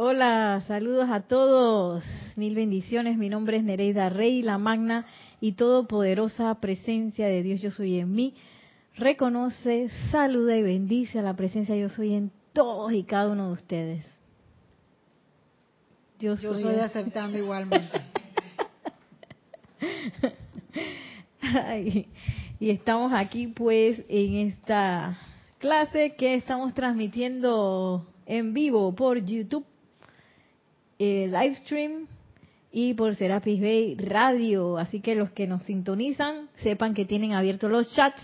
Hola, saludos a todos. Mil bendiciones. Mi nombre es Nereida Rey, la magna y todopoderosa presencia de Dios Yo Soy en mí. Reconoce, saluda y bendice a la presencia Yo Soy en todos y cada uno de ustedes. Yo soy, aceptando igualmente. y estamos aquí pues en esta clase que estamos transmitiendo en vivo por YouTube eh, live stream y por Serapis Bay Radio. Así que los que nos sintonizan sepan que tienen abiertos los chats,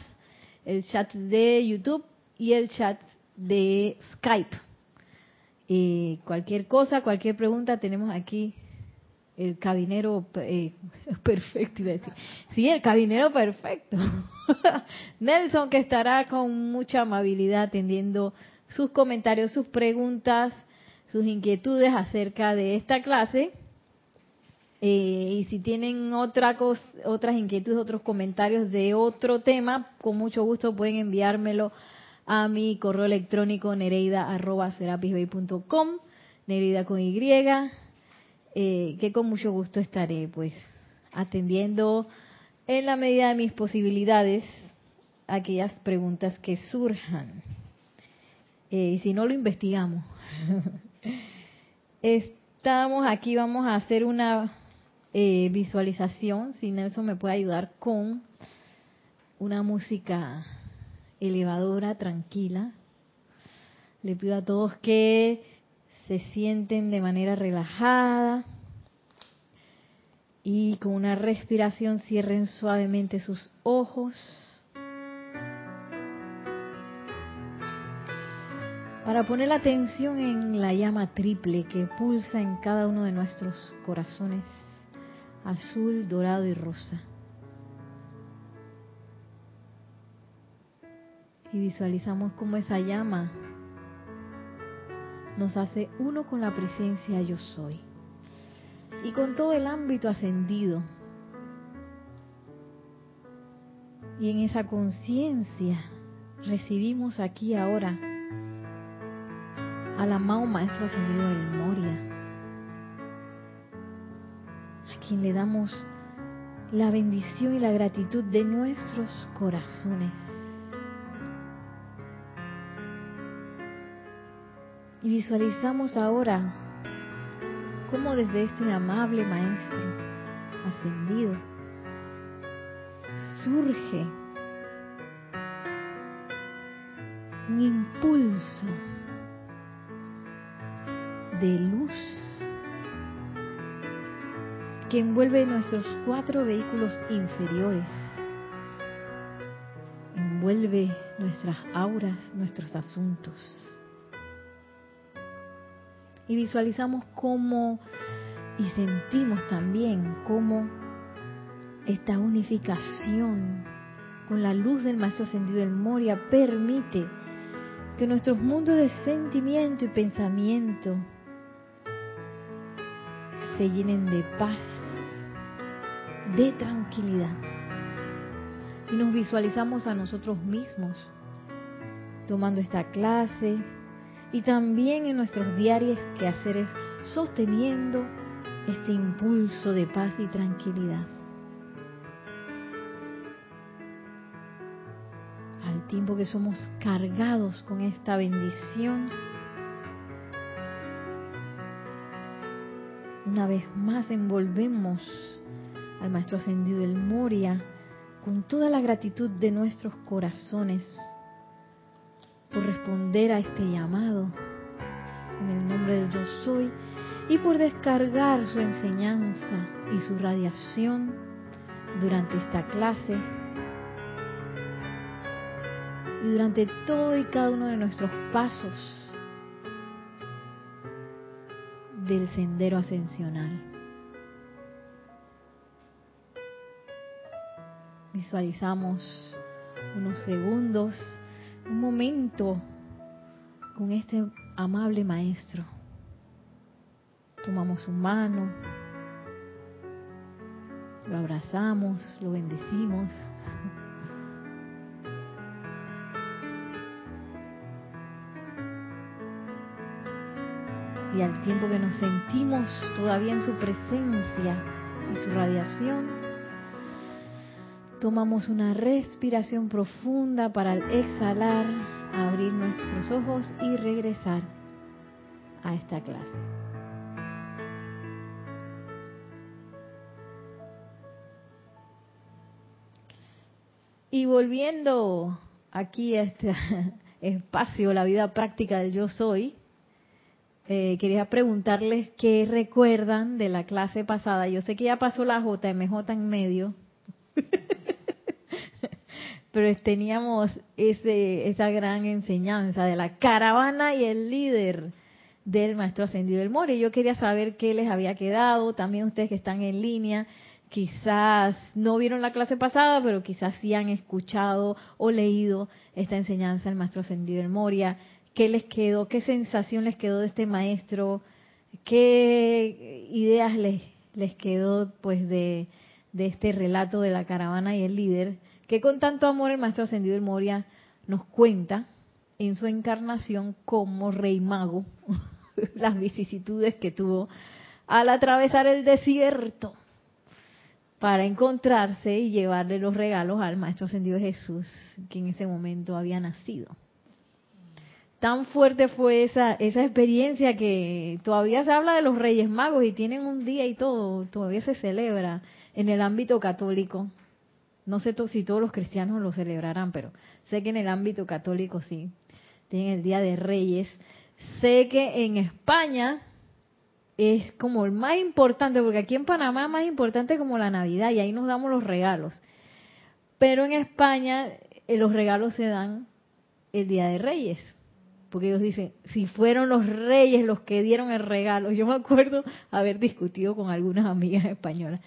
el chat de YouTube y el chat de Skype. Eh, cualquier cosa, cualquier pregunta, tenemos aquí el cabinero eh, perfecto, Sí, el cabinero perfecto. Nelson, que estará con mucha amabilidad atendiendo sus comentarios, sus preguntas sus inquietudes acerca de esta clase. Eh, y si tienen otra otras inquietudes, otros comentarios de otro tema, con mucho gusto pueden enviármelo a mi correo electrónico nereida.com, nereida con Y, eh, que con mucho gusto estaré pues atendiendo en la medida de mis posibilidades aquellas preguntas que surjan. Eh, y si no lo investigamos. Estamos aquí, vamos a hacer una eh, visualización, si Nelson me puede ayudar con una música elevadora, tranquila. Le pido a todos que se sienten de manera relajada y con una respiración cierren suavemente sus ojos. Para poner la atención en la llama triple que pulsa en cada uno de nuestros corazones, azul, dorado y rosa. Y visualizamos cómo esa llama nos hace uno con la presencia yo soy y con todo el ámbito ascendido. Y en esa conciencia recibimos aquí ahora al amado Maestro Ascendido del Moria, a quien le damos la bendición y la gratitud de nuestros corazones. Y visualizamos ahora cómo desde este amable Maestro ascendido surge un impulso de luz que envuelve nuestros cuatro vehículos inferiores, envuelve nuestras auras, nuestros asuntos. Y visualizamos cómo y sentimos también cómo esta unificación con la luz del Maestro Ascendido del Moria permite que nuestros mundos de sentimiento y pensamiento se llenen de paz, de tranquilidad. Y nos visualizamos a nosotros mismos tomando esta clase y también en nuestros diarios quehaceres sosteniendo este impulso de paz y tranquilidad. Al tiempo que somos cargados con esta bendición, Una vez más envolvemos al Maestro Ascendido del Moria con toda la gratitud de nuestros corazones por responder a este llamado. En el nombre de Yo Soy y por descargar su enseñanza y su radiación durante esta clase y durante todo y cada uno de nuestros pasos del sendero ascensional. Visualizamos unos segundos, un momento con este amable maestro. Tomamos su mano, lo abrazamos, lo bendecimos. Y al tiempo que nos sentimos todavía en su presencia y su radiación, tomamos una respiración profunda para al exhalar, abrir nuestros ojos y regresar a esta clase. Y volviendo aquí a este espacio, la vida práctica del yo soy, eh, quería preguntarles qué recuerdan de la clase pasada. Yo sé que ya pasó la JMJ en medio, pero teníamos ese, esa gran enseñanza de la caravana y el líder del maestro ascendido del More. Yo quería saber qué les había quedado, también ustedes que están en línea, quizás no vieron la clase pasada, pero quizás sí han escuchado o leído esta enseñanza del maestro ascendido del Moria qué les quedó, qué sensación les quedó de este maestro, qué ideas les, les quedó pues de, este relato de la caravana y el líder, que con tanto amor el maestro ascendido del Moria nos cuenta en su encarnación como rey mago las vicisitudes que tuvo al atravesar el desierto para encontrarse y llevarle los regalos al Maestro Ascendido Jesús, que en ese momento había nacido tan fuerte fue esa, esa experiencia que todavía se habla de los Reyes Magos y tienen un día y todo, todavía se celebra en el ámbito católico. No sé si todos los cristianos lo celebrarán, pero sé que en el ámbito católico sí. Tienen el Día de Reyes. Sé que en España es como el más importante, porque aquí en Panamá es más importante como la Navidad y ahí nos damos los regalos. Pero en España eh, los regalos se dan el Día de Reyes porque ellos dicen, si fueron los reyes los que dieron el regalo, yo me acuerdo haber discutido con algunas amigas españolas,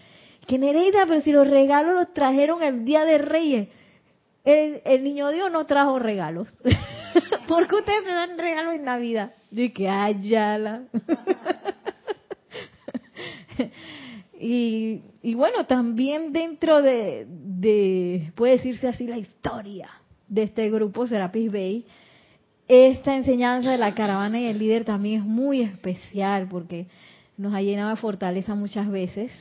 que Nereida, pero si los regalos los trajeron el día de reyes, el, niño Dios no trajo regalos. ¿Por qué ustedes me dan regalos en Navidad? De que ayala. y, y bueno, también dentro de, de, puede decirse así, la historia de este grupo Serapis Bay, esta enseñanza de la caravana y el líder también es muy especial porque nos ha llenado de fortaleza muchas veces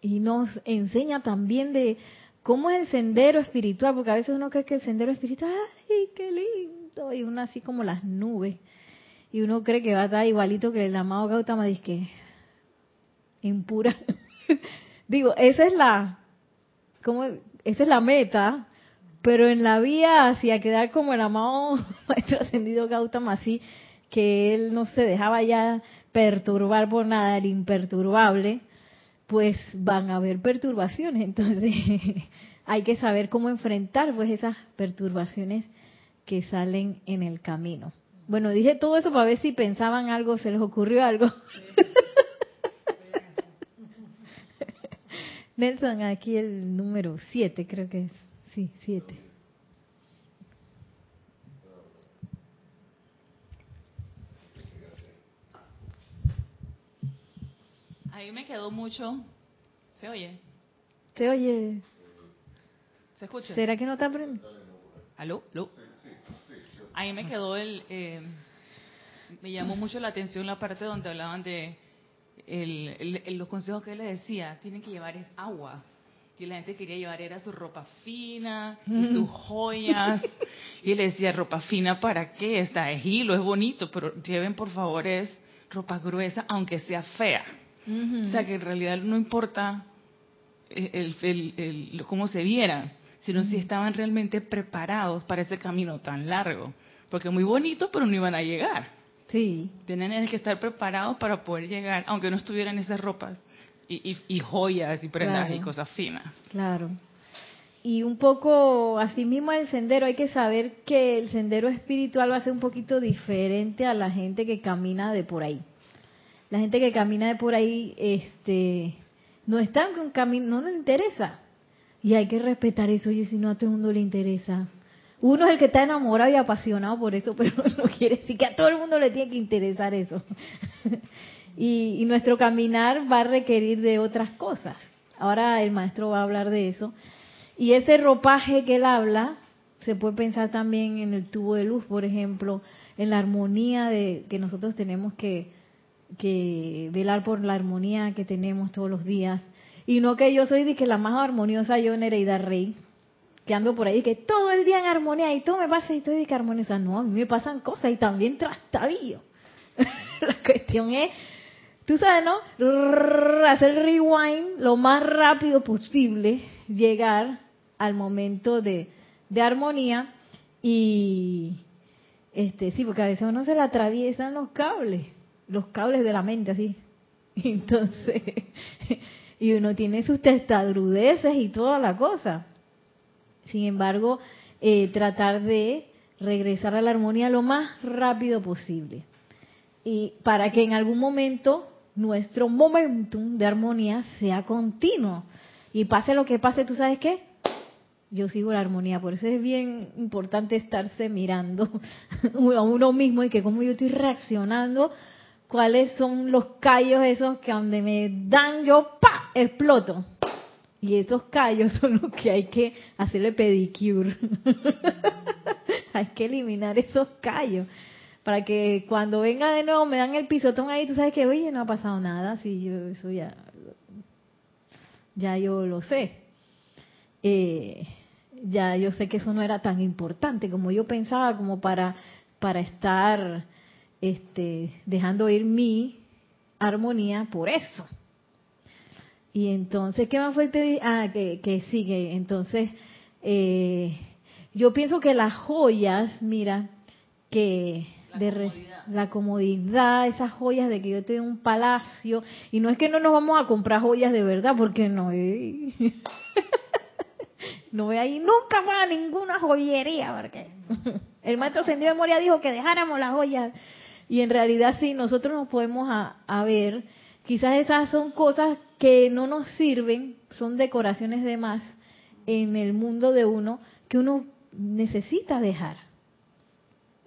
y nos enseña también de cómo es el sendero espiritual, porque a veces uno cree que el sendero espiritual, ¡ay, qué lindo! Y uno así como las nubes. Y uno cree que va a estar igualito que el amado Gautama, que impura. Digo, esa es la, ¿cómo? Esa es la meta, pero en la vía hacia quedar como el amado maestro ascendido Gautama, así que él no se dejaba ya perturbar por nada, el imperturbable, pues van a haber perturbaciones. Entonces hay que saber cómo enfrentar pues esas perturbaciones que salen en el camino. Bueno, dije todo eso para ver si pensaban algo, se les ocurrió algo. Nelson, aquí el número 7 creo que es. Sí, siete. Ahí me quedó mucho. ¿Se oye? ¿Se oye? ¿Se escucha? ¿Será que no está aprendiendo? ¿Aló? ¿Aló? Ahí me quedó el... Eh, me llamó mucho la atención la parte donde hablaban de el, los consejos que él les decía. Tienen que llevar es agua y la gente quería llevar era su ropa fina y sus joyas. Y le decía, ropa fina, ¿para qué? Está de hilo, es bonito, pero lleven por favor es ropa gruesa, aunque sea fea. O sea que en realidad no importa el, el, cómo se vieran, sino si estaban realmente preparados para ese camino tan largo. Porque muy bonito, pero no iban a llegar. Sí. Tienen que estar preparados para poder llegar, aunque no estuvieran esas ropas y, joyas y prendas y cosas finas. Claro. Y un poco, así mismo el sendero, hay que saber que el sendero espiritual va a ser un poquito diferente a la gente que camina de por ahí. La gente que camina de por ahí, este, no está en un camino, no le interesa. Y hay que respetar eso, y si no a todo el mundo le interesa. Uno es el que está enamorado y apasionado por eso, pero no quiere decir que a todo el mundo le tiene que interesar eso. Y, nuestro caminar va a requerir de otras cosas. Ahora el maestro va a hablar de eso. Y ese ropaje que él habla, se puede pensar también en el tubo de luz, por ejemplo, en la armonía de que nosotros tenemos que, que velar por la armonía que tenemos todos los días. Y no que yo soy de que la más armoniosa, yo Nereida Rey, que ando por ahí, que todo el día en armonía y todo me pasa y estoy de que armoniosa. No, a mí me pasan cosas y también trastabillo. la cuestión es, tú sabes, ¿no? Hacer rewind lo más rápido posible, llegar al momento de, de armonía y, este, sí, porque a veces uno se le atraviesan los cables, los cables de la mente, así. Entonces, y uno tiene sus testarudeces y toda la cosa. Sin embargo, eh, tratar de regresar a la armonía lo más rápido posible. Y para que en algún momento nuestro momentum de armonía sea continuo. Y pase lo que pase, ¿tú sabes qué? Yo sigo la armonía. Por eso es bien importante estarse mirando a uno mismo y que como yo estoy reaccionando, cuáles son los callos esos que donde me dan yo, ¡pa! exploto. Y esos callos son los que hay que hacerle pedicure. hay que eliminar esos callos. Para que cuando venga de nuevo me dan el pisotón ahí, tú sabes que, oye, no ha pasado nada. Si yo, eso ya, ya yo lo sé. Eh, ya yo sé que eso no era tan importante como yo pensaba, como para, para estar este, dejando ir mi armonía por eso. Y entonces, ¿qué más fue? Ah, que, que sigue. Entonces, eh, yo pienso que las joyas, mira, que La de comodidad. la comodidad, esas joyas de que yo tengo un palacio, y no es que no nos vamos a comprar joyas de verdad, porque no, eh. no voy a ir nunca más a ninguna joyería, porque el maestro ascendido de Moria dijo que dejáramos las joyas, y en realidad sí, nosotros nos podemos a, a ver, quizás esas son cosas que no nos sirven, son decoraciones de más en el mundo de uno, que uno necesita dejar.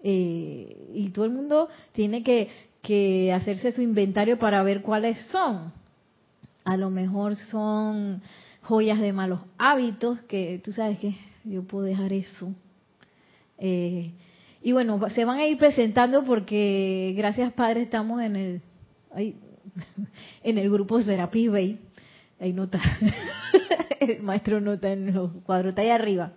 Eh, y todo el mundo tiene que, que hacerse su inventario para ver cuáles son. A lo mejor son joyas de malos hábitos, que tú sabes que yo puedo dejar eso. Eh, y bueno, se van a ir presentando porque gracias Padre estamos en el ay, en el grupo Serapis Bay. Ahí nota, el maestro nota en los cuadros, está ahí arriba.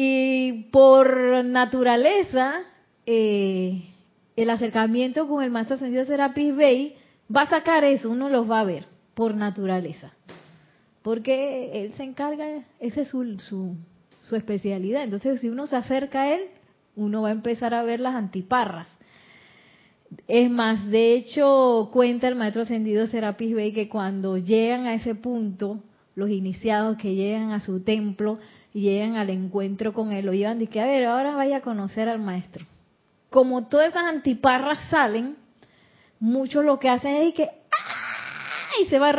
Y por naturaleza, eh, el acercamiento con el maestro ascendido Serapis Bey va a sacar eso, uno los va a ver, por naturaleza. Porque él se encarga, esa es su, su, su especialidad. Entonces, si uno se acerca a él, uno va a empezar a ver las antiparras. Es más, de hecho, cuenta el maestro ascendido Serapis Bey que cuando llegan a ese punto, los iniciados que llegan a su templo y llegan al encuentro con él, lo llevan y que, a ver, ahora vaya a conocer al maestro. Como todas esas antiparras salen, muchos lo que hacen es que, ¡ah! y se va,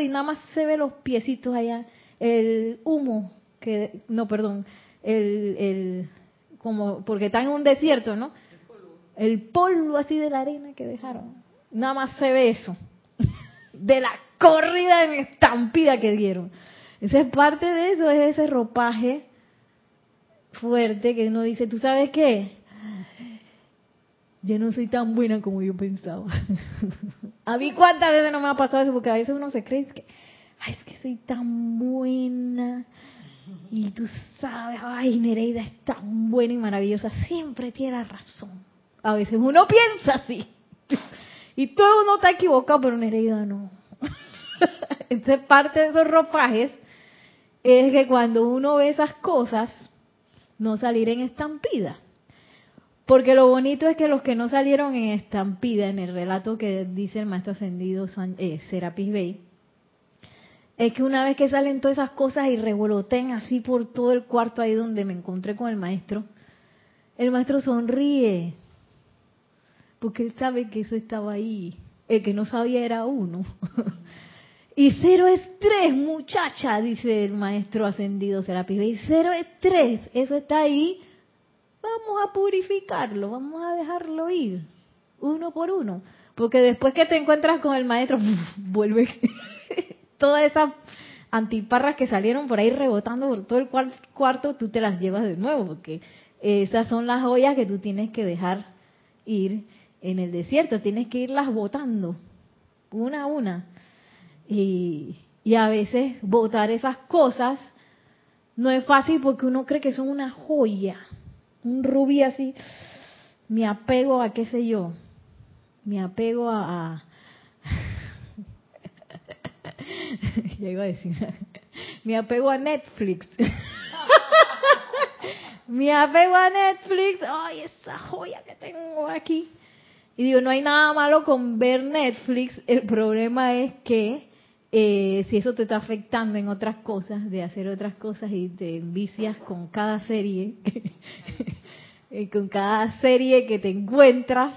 y nada más se ve los piecitos allá, el humo, que, no, perdón, el, el, como, porque están en un desierto, ¿no? el polvo así de la arena que dejaron. Nada más se ve eso. De la corrida en estampida que dieron. Esa es parte de eso, es ese ropaje fuerte que uno dice, ¿tú sabes qué? Yo no soy tan buena como yo pensaba. a mí cuántas veces no me ha pasado eso, porque a veces uno se cree que, ay, es que soy tan buena. Y tú sabes, ay, Nereida es tan buena y maravillosa, siempre tiene razón. A veces uno piensa así. Y todo uno está equivocado, pero Nereida no. Entonces parte de esos ropajes es que cuando uno ve esas cosas, no salir en estampida. Porque lo bonito es que los que no salieron en estampida, en el relato que dice el maestro ascendido eh, Serapis Bey, es que una vez que salen todas esas cosas y revoloten así por todo el cuarto ahí donde me encontré con el maestro, el maestro sonríe, porque él sabe que eso estaba ahí. El que no sabía era uno. y cero estrés, muchacha, dice el maestro ascendido Serapis Bey. Cero estrés, eso está ahí. Vamos a purificarlo, vamos a dejarlo ir, uno por uno. Porque después que te encuentras con el maestro, vuelve todas esas antiparras que salieron por ahí rebotando por todo el cuar- cuarto, tú te las llevas de nuevo, porque esas son las joyas que tú tienes que dejar ir en el desierto, tienes que irlas botando una a una. Y, y a veces botar esas cosas no es fácil porque uno cree que son una joya, un rubí así. Me apego a qué sé yo, me apego a, a ya iba a decir, me apego a Netflix. me apego a Netflix, ay, esa joya que tengo aquí. Y digo, no hay nada malo con ver Netflix, el problema es que eh, si eso te está afectando en otras cosas, de hacer otras cosas y te envicias con cada serie, con cada serie que te encuentras,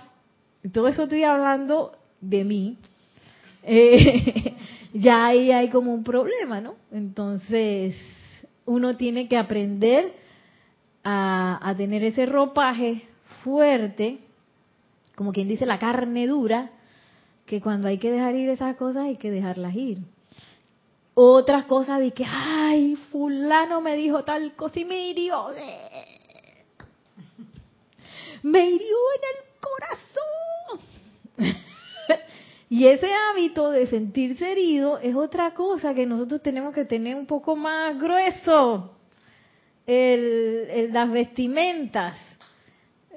todo eso estoy hablando de mí, eh, ya ahí hay como un problema, ¿no? Entonces, uno tiene que aprender a, a tener ese ropaje fuerte, como quien dice la carne dura, que cuando hay que dejar ir esas cosas hay que dejarlas ir. Otras cosas de que, ay, fulano me dijo tal cosa y me hirió. Me hirió en el corazón. y ese hábito de sentirse herido es otra cosa que nosotros tenemos que tener un poco más grueso. El, las vestimentas,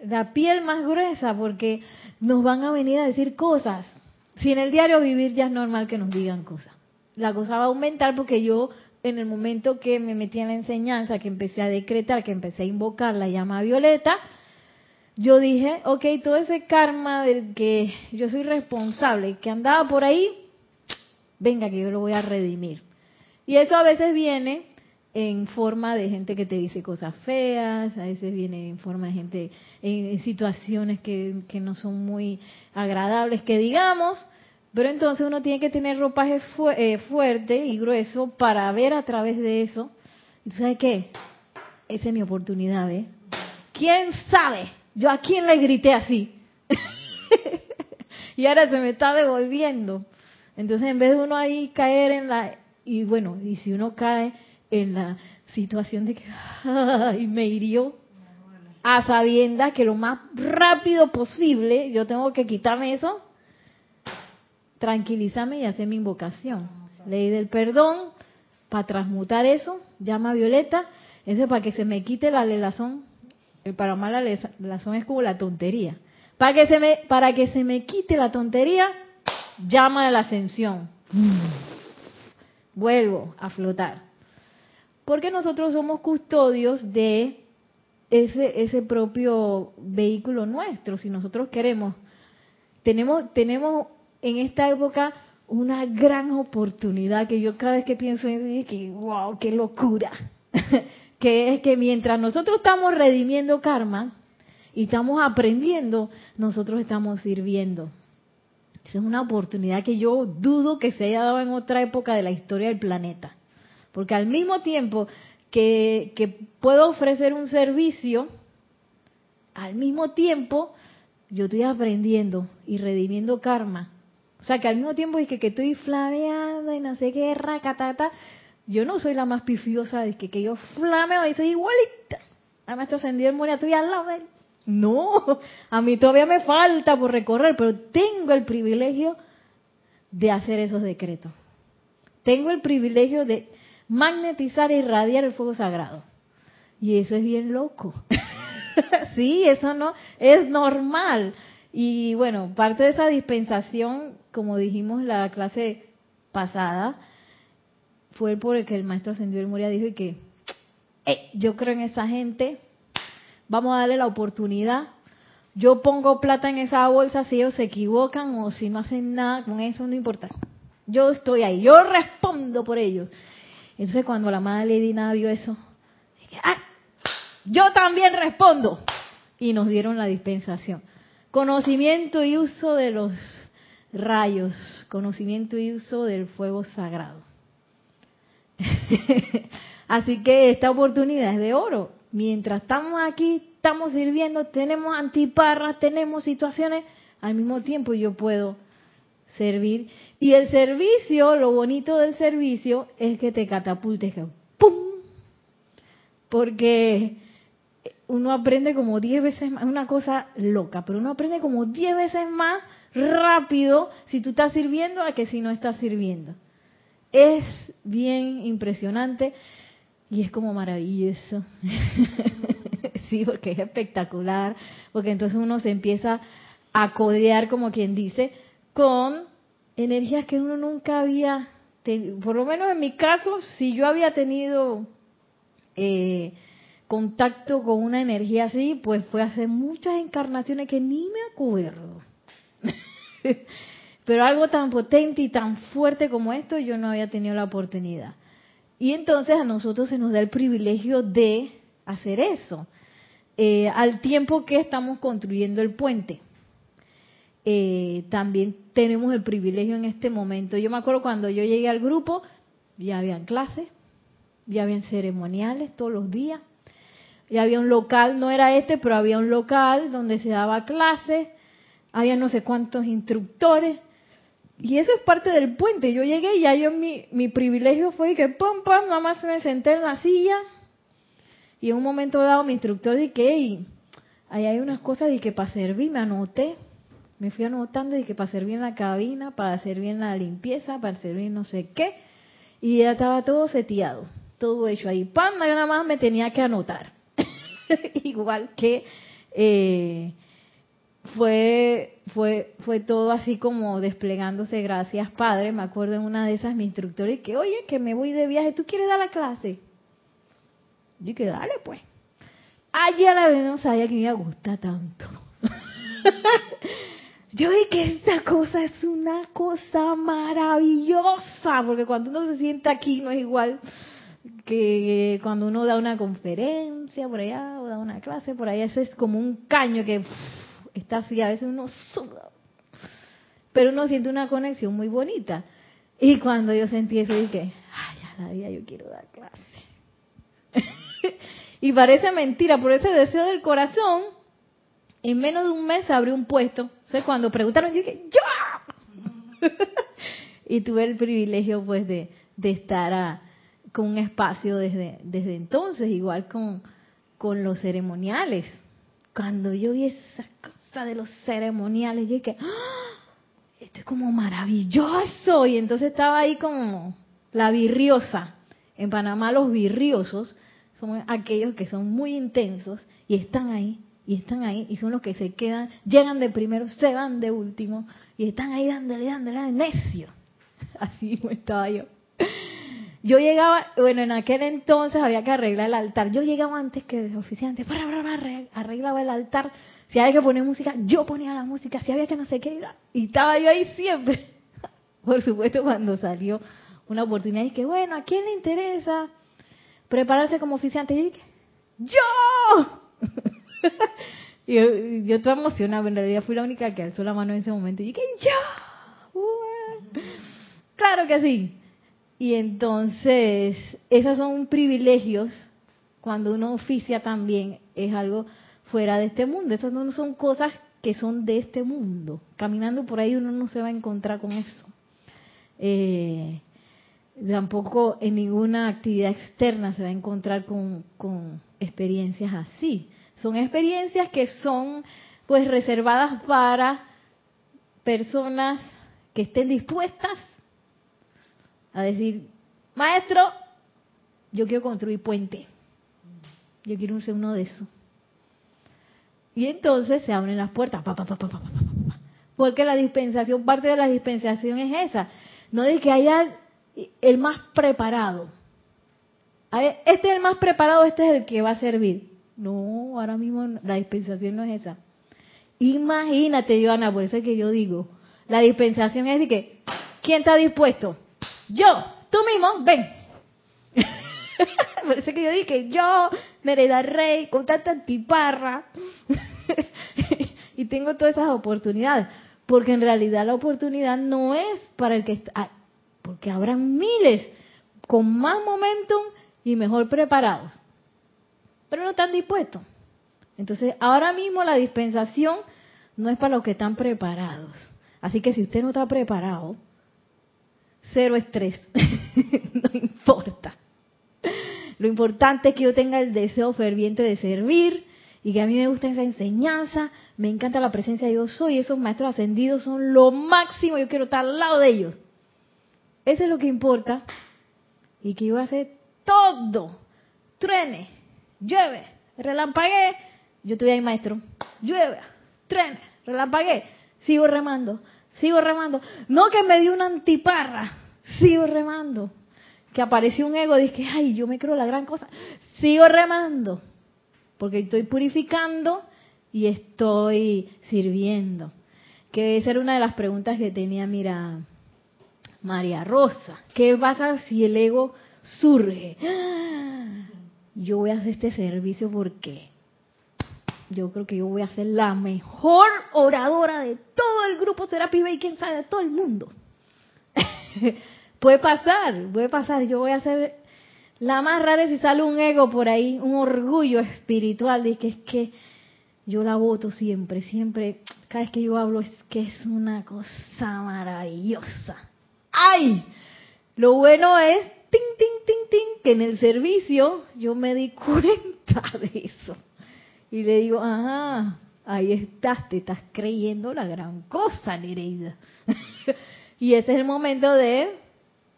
la piel más gruesa, porque nos van a venir a decir cosas si en el diario vivir ya es normal que nos digan cosas, la cosa va a aumentar porque yo en el momento que me metí en la enseñanza, que empecé a decretar, que empecé a invocar la llama violeta, yo dije, ok, todo ese karma del que yo soy responsable, que andaba por ahí, venga que yo lo voy a redimir. Y eso a veces viene en forma de gente que te dice cosas feas, a veces viene en forma de gente en situaciones que, que no son muy agradables, que digamos, pero entonces uno tiene que tener ropaje eh, fuerte y grueso para ver a través de eso. ¿Sabes qué? Esa es mi oportunidad, ¿eh? ¿Quién sabe? Yo a quién le grité así. y ahora se me está devolviendo. Entonces, en vez de uno ahí caer en la... Y bueno, y si uno cae en la situación de que ay, me hirió a sabiendas que lo más rápido posible yo tengo que quitarme eso, tranquilízame y hacer mi invocación. Ley del perdón, para transmutar eso, llama Violeta, eso es para que se me quite la lelazón. Para mal la lelazón es como la tontería. Para que se me, para que se me quite la tontería, llama a la ascensión. Vuelvo a flotar porque nosotros somos custodios de ese, ese propio vehículo nuestro, si nosotros queremos. Tenemos, tenemos en esta época una gran oportunidad que yo cada vez que pienso en que wow, qué locura. que es que mientras nosotros estamos redimiendo karma y estamos aprendiendo, nosotros estamos sirviendo. Esa es una oportunidad que yo dudo que se haya dado en otra época de la historia del planeta. Porque al mismo tiempo que, puedo ofrecer un servicio, al mismo tiempo yo estoy aprendiendo y redimiendo karma. O sea, que al mismo tiempo es que, estoy flameando y no sé qué, racatata, yo no soy la más pifiosa de que, que yo flameo y soy igualita. A ascendido el estoy al lado de él. No, a mí todavía me falta por recorrer, pero tengo el privilegio de hacer esos decretos. Tengo el privilegio de magnetizar e irradiar el fuego sagrado. Y eso es bien loco. sí, eso no es normal. Y bueno, parte de esa dispensación, como dijimos en la clase pasada, fue por el que el maestro ascendió el Moria dijo que yo creo en esa gente, vamos a darle la oportunidad. Yo pongo plata en esa bolsa si ellos se equivocan o si no hacen nada con eso, no importa. Yo estoy ahí, yo respondo por ellos. Entonces cuando la madre Lady Nada vio eso, ¡ah! yo también respondo. Y nos dieron la dispensación. Conocimiento y uso de los rayos, conocimiento y uso del fuego sagrado. Así que esta oportunidad es de oro. Mientras estamos aquí, estamos sirviendo, tenemos antiparras, tenemos situaciones, al mismo tiempo yo puedo servir. Y el servicio, lo bonito del servicio es que te catapultes, ¡pum! Porque uno aprende como 10 veces más, es una cosa loca, pero uno aprende como 10 veces más rápido si tú estás sirviendo a que si no estás sirviendo. Es bien impresionante y es como maravilloso. sí, porque es espectacular, porque entonces uno se empieza a codear, como quien dice, con energías que uno nunca había, por lo menos en mi caso, si yo había tenido eh, contacto con una energía así, pues fue hace muchas encarnaciones que ni me acuerdo. Pero algo tan potente y tan fuerte como esto yo no había tenido la oportunidad. Y entonces a nosotros se nos da el privilegio de hacer eso, eh, al tiempo que estamos construyendo el puente. Eh, también tenemos el privilegio en este momento. Yo me acuerdo cuando yo llegué al grupo, ya habían clases, ya habían ceremoniales todos los días, ya había un local, no era este, pero había un local donde se daba clases, había no sé cuántos instructores, y eso es parte del puente. Yo llegué y ya yo mi, mi privilegio fue que pum, pum, nada más me senté en la silla y en un momento dado mi instructor dije, y ahí hay unas cosas de que para servir me anoté, me fui anotando de que para servir en la cabina, para hacer bien la limpieza, para servir no sé qué, y ya estaba todo seteado, todo hecho ahí. ¡Pam! Yo nada más me tenía que anotar. Igual que eh, fue, fue, fue todo así como desplegándose, gracias Padre. Me acuerdo en una de esas mi instructor y que, oye, que me voy de viaje, ¿tú quieres dar la clase? Yo que dale pues. Allá la vez no sabía que me iba a gustar tanto. Yo vi que esta cosa es una cosa maravillosa, porque cuando uno se sienta aquí no es igual que cuando uno da una conferencia por allá o da una clase por allá, eso es como un caño que está así, a veces uno suda, pero uno siente una conexión muy bonita. Y cuando yo sentí eso dije, ay, ya la vida yo quiero dar clase. y parece mentira, por ese deseo del corazón, en menos de un mes abrió un puesto. O cuando preguntaron, yo dije, ¡yo! y tuve el privilegio, pues, de, de estar con un espacio desde, desde entonces, igual con, con los ceremoniales. Cuando yo vi esa cosa de los ceremoniales, yo dije, ¡Ah! esto es como maravilloso. Y entonces estaba ahí como la virriosa. En Panamá los virriosos son aquellos que son muy intensos y están ahí y están ahí y son los que se quedan, llegan de primero, se van de último y están ahí dándole, dándole, necio. Así como estaba yo. Yo llegaba, bueno, en aquel entonces había que arreglar el altar. Yo llegaba antes que el oficiante, arreglaba el altar. Si había que poner música, yo ponía la música. Si había que no sé qué, y estaba yo ahí siempre. Por supuesto, cuando salió una oportunidad, que bueno, ¿a quién le interesa prepararse como oficiante? Y dije, ¡yo! yo, yo estaba emocionada, en realidad fui la única que alzó la mano en ese momento. Y dije, ¡yo! Claro que sí. Y entonces, esos son privilegios cuando uno oficia también, es algo fuera de este mundo. Esas no son cosas que son de este mundo. Caminando por ahí uno no se va a encontrar con eso. Eh, tampoco en ninguna actividad externa se va a encontrar con, con experiencias así. Son experiencias que son pues reservadas para personas que estén dispuestas a decir, maestro, yo quiero construir puente. Yo quiero ser uno de esos. Y entonces se abren las puertas. porque la dispensación, parte de la dispensación es esa. No de que haya el más preparado. Este es el más preparado, este es el que va a servir. No, ahora mismo la dispensación no es esa. Imagínate, Joana, por eso es que yo digo, la dispensación es de que, ¿quién está dispuesto? Yo, tú mismo, ven. por eso es que yo dije, yo, Mereda Rey, con tanta antiparra, y tengo todas esas oportunidades. Porque en realidad la oportunidad no es para el que está, porque habrán miles con más momentum y mejor preparados pero no están dispuestos. Entonces, ahora mismo la dispensación no es para los que están preparados. Así que si usted no está preparado, cero estrés, no importa. Lo importante es que yo tenga el deseo ferviente de servir, y que a mí me gusta esa enseñanza, me encanta la presencia de yo soy, esos maestros ascendidos son lo máximo, yo quiero estar al lado de ellos. Eso es lo que importa. Y que yo voy a hacer todo. Truene, llueve, relampaguee. Yo estoy ahí, maestro. Llueve, truene, relampaguee. Sigo remando, sigo remando. No que me dio una antiparra, sigo remando. Que apareció un ego, dije, ay, yo me creo la gran cosa. Sigo remando. Porque estoy purificando y estoy sirviendo. Que esa era una de las preguntas que tenía, mira, María Rosa. ¿Qué pasa si el ego surge? Yo voy a hacer este servicio porque yo creo que yo voy a ser la mejor oradora de todo el grupo Serapis y quién sabe de todo el mundo. puede pasar, puede pasar. Yo voy a ser la más rara si sale un ego por ahí, un orgullo espiritual de que es que yo la voto siempre, siempre, cada vez que yo hablo es que es una cosa maravillosa. ¡Ay! Lo bueno es, ting, ting, ting, ting, que en el servicio yo me di cuenta de eso. Y le digo, ajá, ahí estás, te estás creyendo la gran cosa, Nereida. y ese es el momento de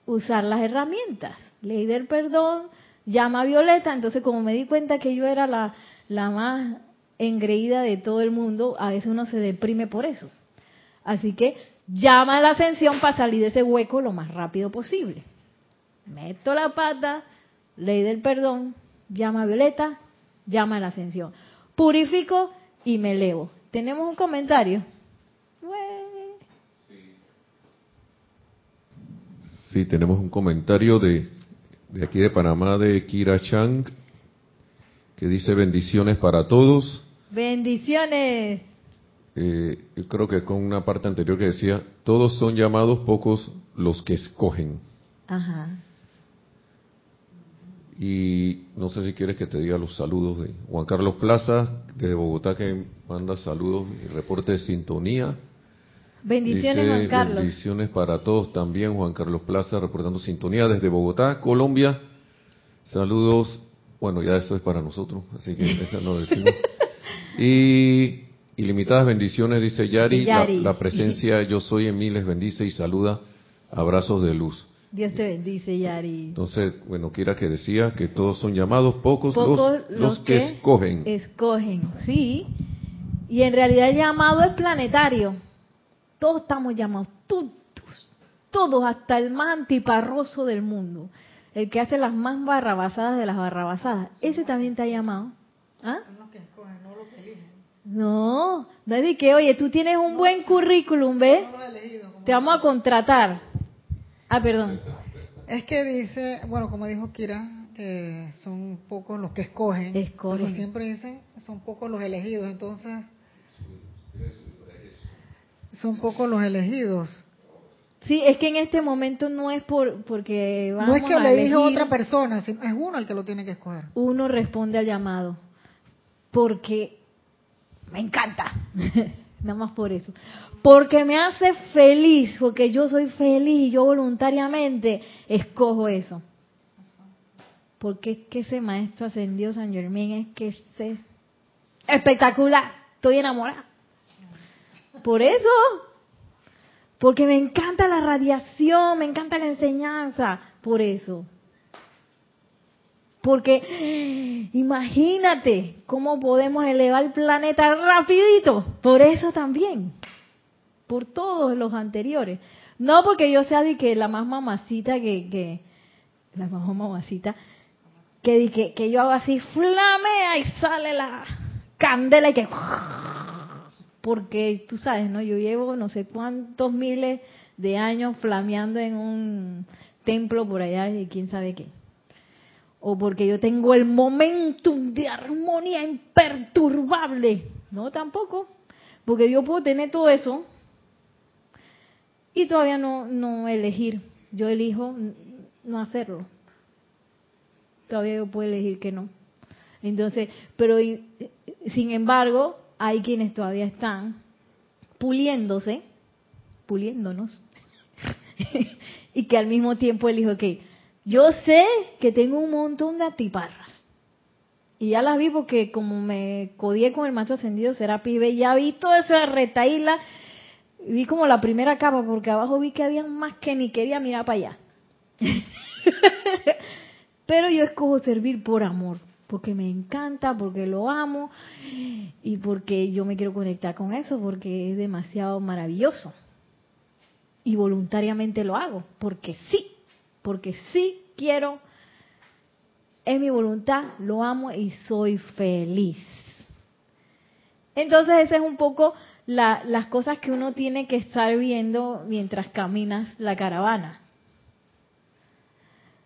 usar las herramientas. Ley del perdón, llama a Violeta, entonces como me di cuenta que yo era la, la más engreída de todo el mundo, a veces uno se deprime por eso. Así que llama a la ascensión para salir de ese hueco lo más rápido posible. Meto la pata, ley del perdón, llama a Violeta, llama a la ascensión. Purifico y me elevo. ¿Tenemos un comentario? Sí, tenemos un comentario de, de aquí de Panamá de Kira Chang que dice bendiciones para todos. Bendiciones. Eh, yo creo que con una parte anterior que decía, todos son llamados, pocos los que escogen. Ajá. Y no sé si quieres que te diga los saludos de Juan Carlos Plaza, de Bogotá, que manda saludos y reporte de sintonía. Bendiciones, Juan Carlos. Bendiciones para todos también, Juan Carlos Plaza, reportando sintonía desde Bogotá, Colombia. Saludos, bueno, ya esto es para nosotros, así que eso no lo decimos. Y ilimitadas bendiciones, dice Yari, Yari. La, la presencia yo soy en mí les bendice y saluda, abrazos de luz. Dios te bendice, Yari. Entonces, bueno, quiera que decía que todos son llamados, pocos, Pocos los, los que, escogen. Escogen, sí. Y en realidad el llamado es planetario. Todos estamos llamados, todos, todos, hasta el más antiparroso del mundo. El que hace las más barrabasadas de las barrabasadas. Ese también está llamado. ¿Ah? Son los que escogen, no los que eligen. No, no es de que, oye, tú tienes un buen currículum, ¿ves? No Te vamos a contratar. Ah, perdón. Es que dice, bueno, como dijo Kira, que son pocos los que escogen, Escogen. pero siempre dicen son pocos los elegidos, entonces son pocos los elegidos. Sí, es que en este momento no es por porque vamos no es que a lo elige otra persona, sino es uno el que lo tiene que escoger. uno responde al llamado. Porque me encanta. Nada más por eso. Porque me hace feliz, porque yo soy feliz, yo voluntariamente escojo eso. Porque es que ese maestro ascendido San Germán es que es espectacular. Estoy enamorada. Por eso. Porque me encanta la radiación, me encanta la enseñanza. Por eso. Porque imagínate cómo podemos elevar el planeta rapidito. Por eso también. Por todos los anteriores. No porque yo sea de que la más mamacita que, que la más mamacita que, que, que yo hago así flamea y sale la candela y que porque tú sabes, ¿no? Yo llevo no sé cuántos miles de años flameando en un templo por allá y quién sabe qué o porque yo tengo el momentum de armonía imperturbable. No, tampoco. Porque yo puedo tener todo eso y todavía no, no elegir. Yo elijo no hacerlo. Todavía yo puedo elegir que no. Entonces, pero sin embargo, hay quienes todavía están puliéndose, puliéndonos, y que al mismo tiempo elijo que yo sé que tengo un montón de atiparras. Y ya las vi porque como me codié con el macho ascendido será pibe, ya vi toda esa retaíla, vi como la primera capa, porque abajo vi que había más que ni quería mirar para allá. Pero yo escojo servir por amor, porque me encanta, porque lo amo y porque yo me quiero conectar con eso, porque es demasiado maravilloso. Y voluntariamente lo hago, porque sí, porque sí quiero es mi voluntad, lo amo y soy feliz. Entonces, esa es un poco las cosas que uno tiene que estar viendo mientras caminas la caravana.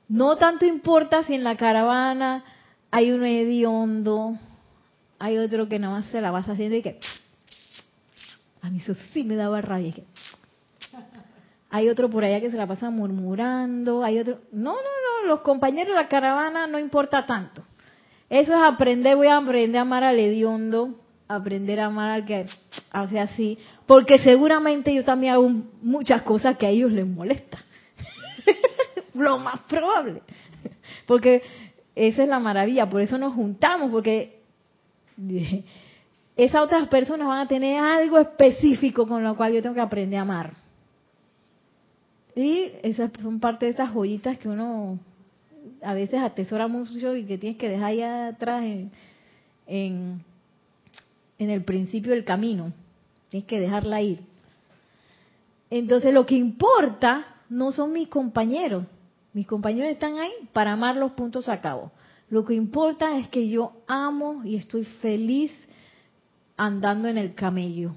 No tanto importa si en la caravana hay un hediondo, hay otro que nada más se la vas haciendo y que a mí eso sí me daba rabia. Hay otro por allá que se la pasa murmurando, hay otro... No, no, no, los compañeros de la caravana no importa tanto. Eso es aprender, voy a aprender a amar al hediondo, aprender a amar al que hace así, porque seguramente yo también hago muchas cosas que a ellos les molesta. Lo más probable. Porque esa es la maravilla, por eso nos juntamos, porque esas otras personas van a tener algo específico con lo cual yo tengo que aprender a amar. Y esas son parte de esas joyitas que uno a veces atesora mucho y que tienes que dejar allá atrás en, en, el principio del camino. Tienes que dejarla ir. Entonces lo que importa no son mis compañeros. Mis compañeros están ahí para amar los puntos a cabo. Lo que importa es que yo amo y estoy feliz andando en el camello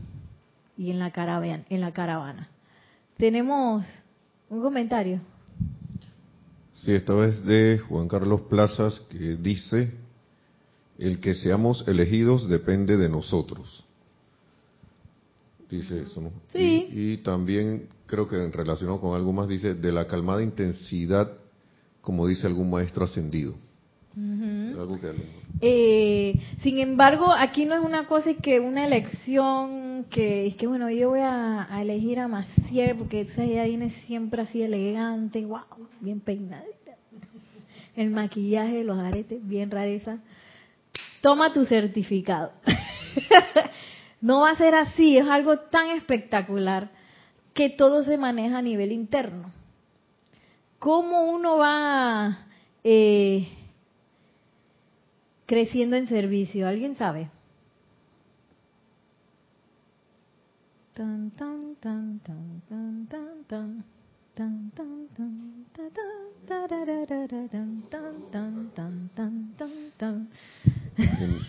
y en la caravana. En la caravana. Tenemos un comentario. Sí, esta vez de Juan Carlos Plazas que dice, el que seamos elegidos depende de nosotros. Dice eso, ¿no? Sí. Y, también creo que en relación con algo más dice, de la calmada intensidad, como dice algún maestro ascendido. Eh, sin embargo, aquí no es una cosa y que una elección que es que bueno, yo voy a, elegir a Maciel porque ella viene siempre así elegante, wow, bien peinadita. El maquillaje, los aretes, bien rareza. Toma tu certificado. no va a ser así, es algo tan espectacular que todo se maneja a nivel interno. ¿Cómo uno va eh, creciendo en servicio? ¿Alguien sabe?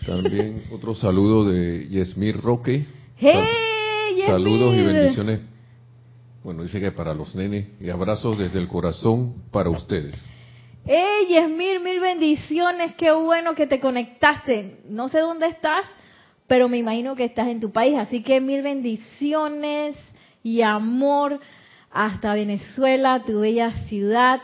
También otro saludo de Yesmir Roque. ¡Hey, Saludos y bendiciones. Bueno, dice que para los nenes y abrazos desde el corazón para ustedes. ¡Hey, Yesmir! Mil bendiciones. Qué bueno que te conectaste. No sé dónde estás, pero me imagino que estás en tu país. Así que mil bendiciones y amor hasta Venezuela, tu bella ciudad.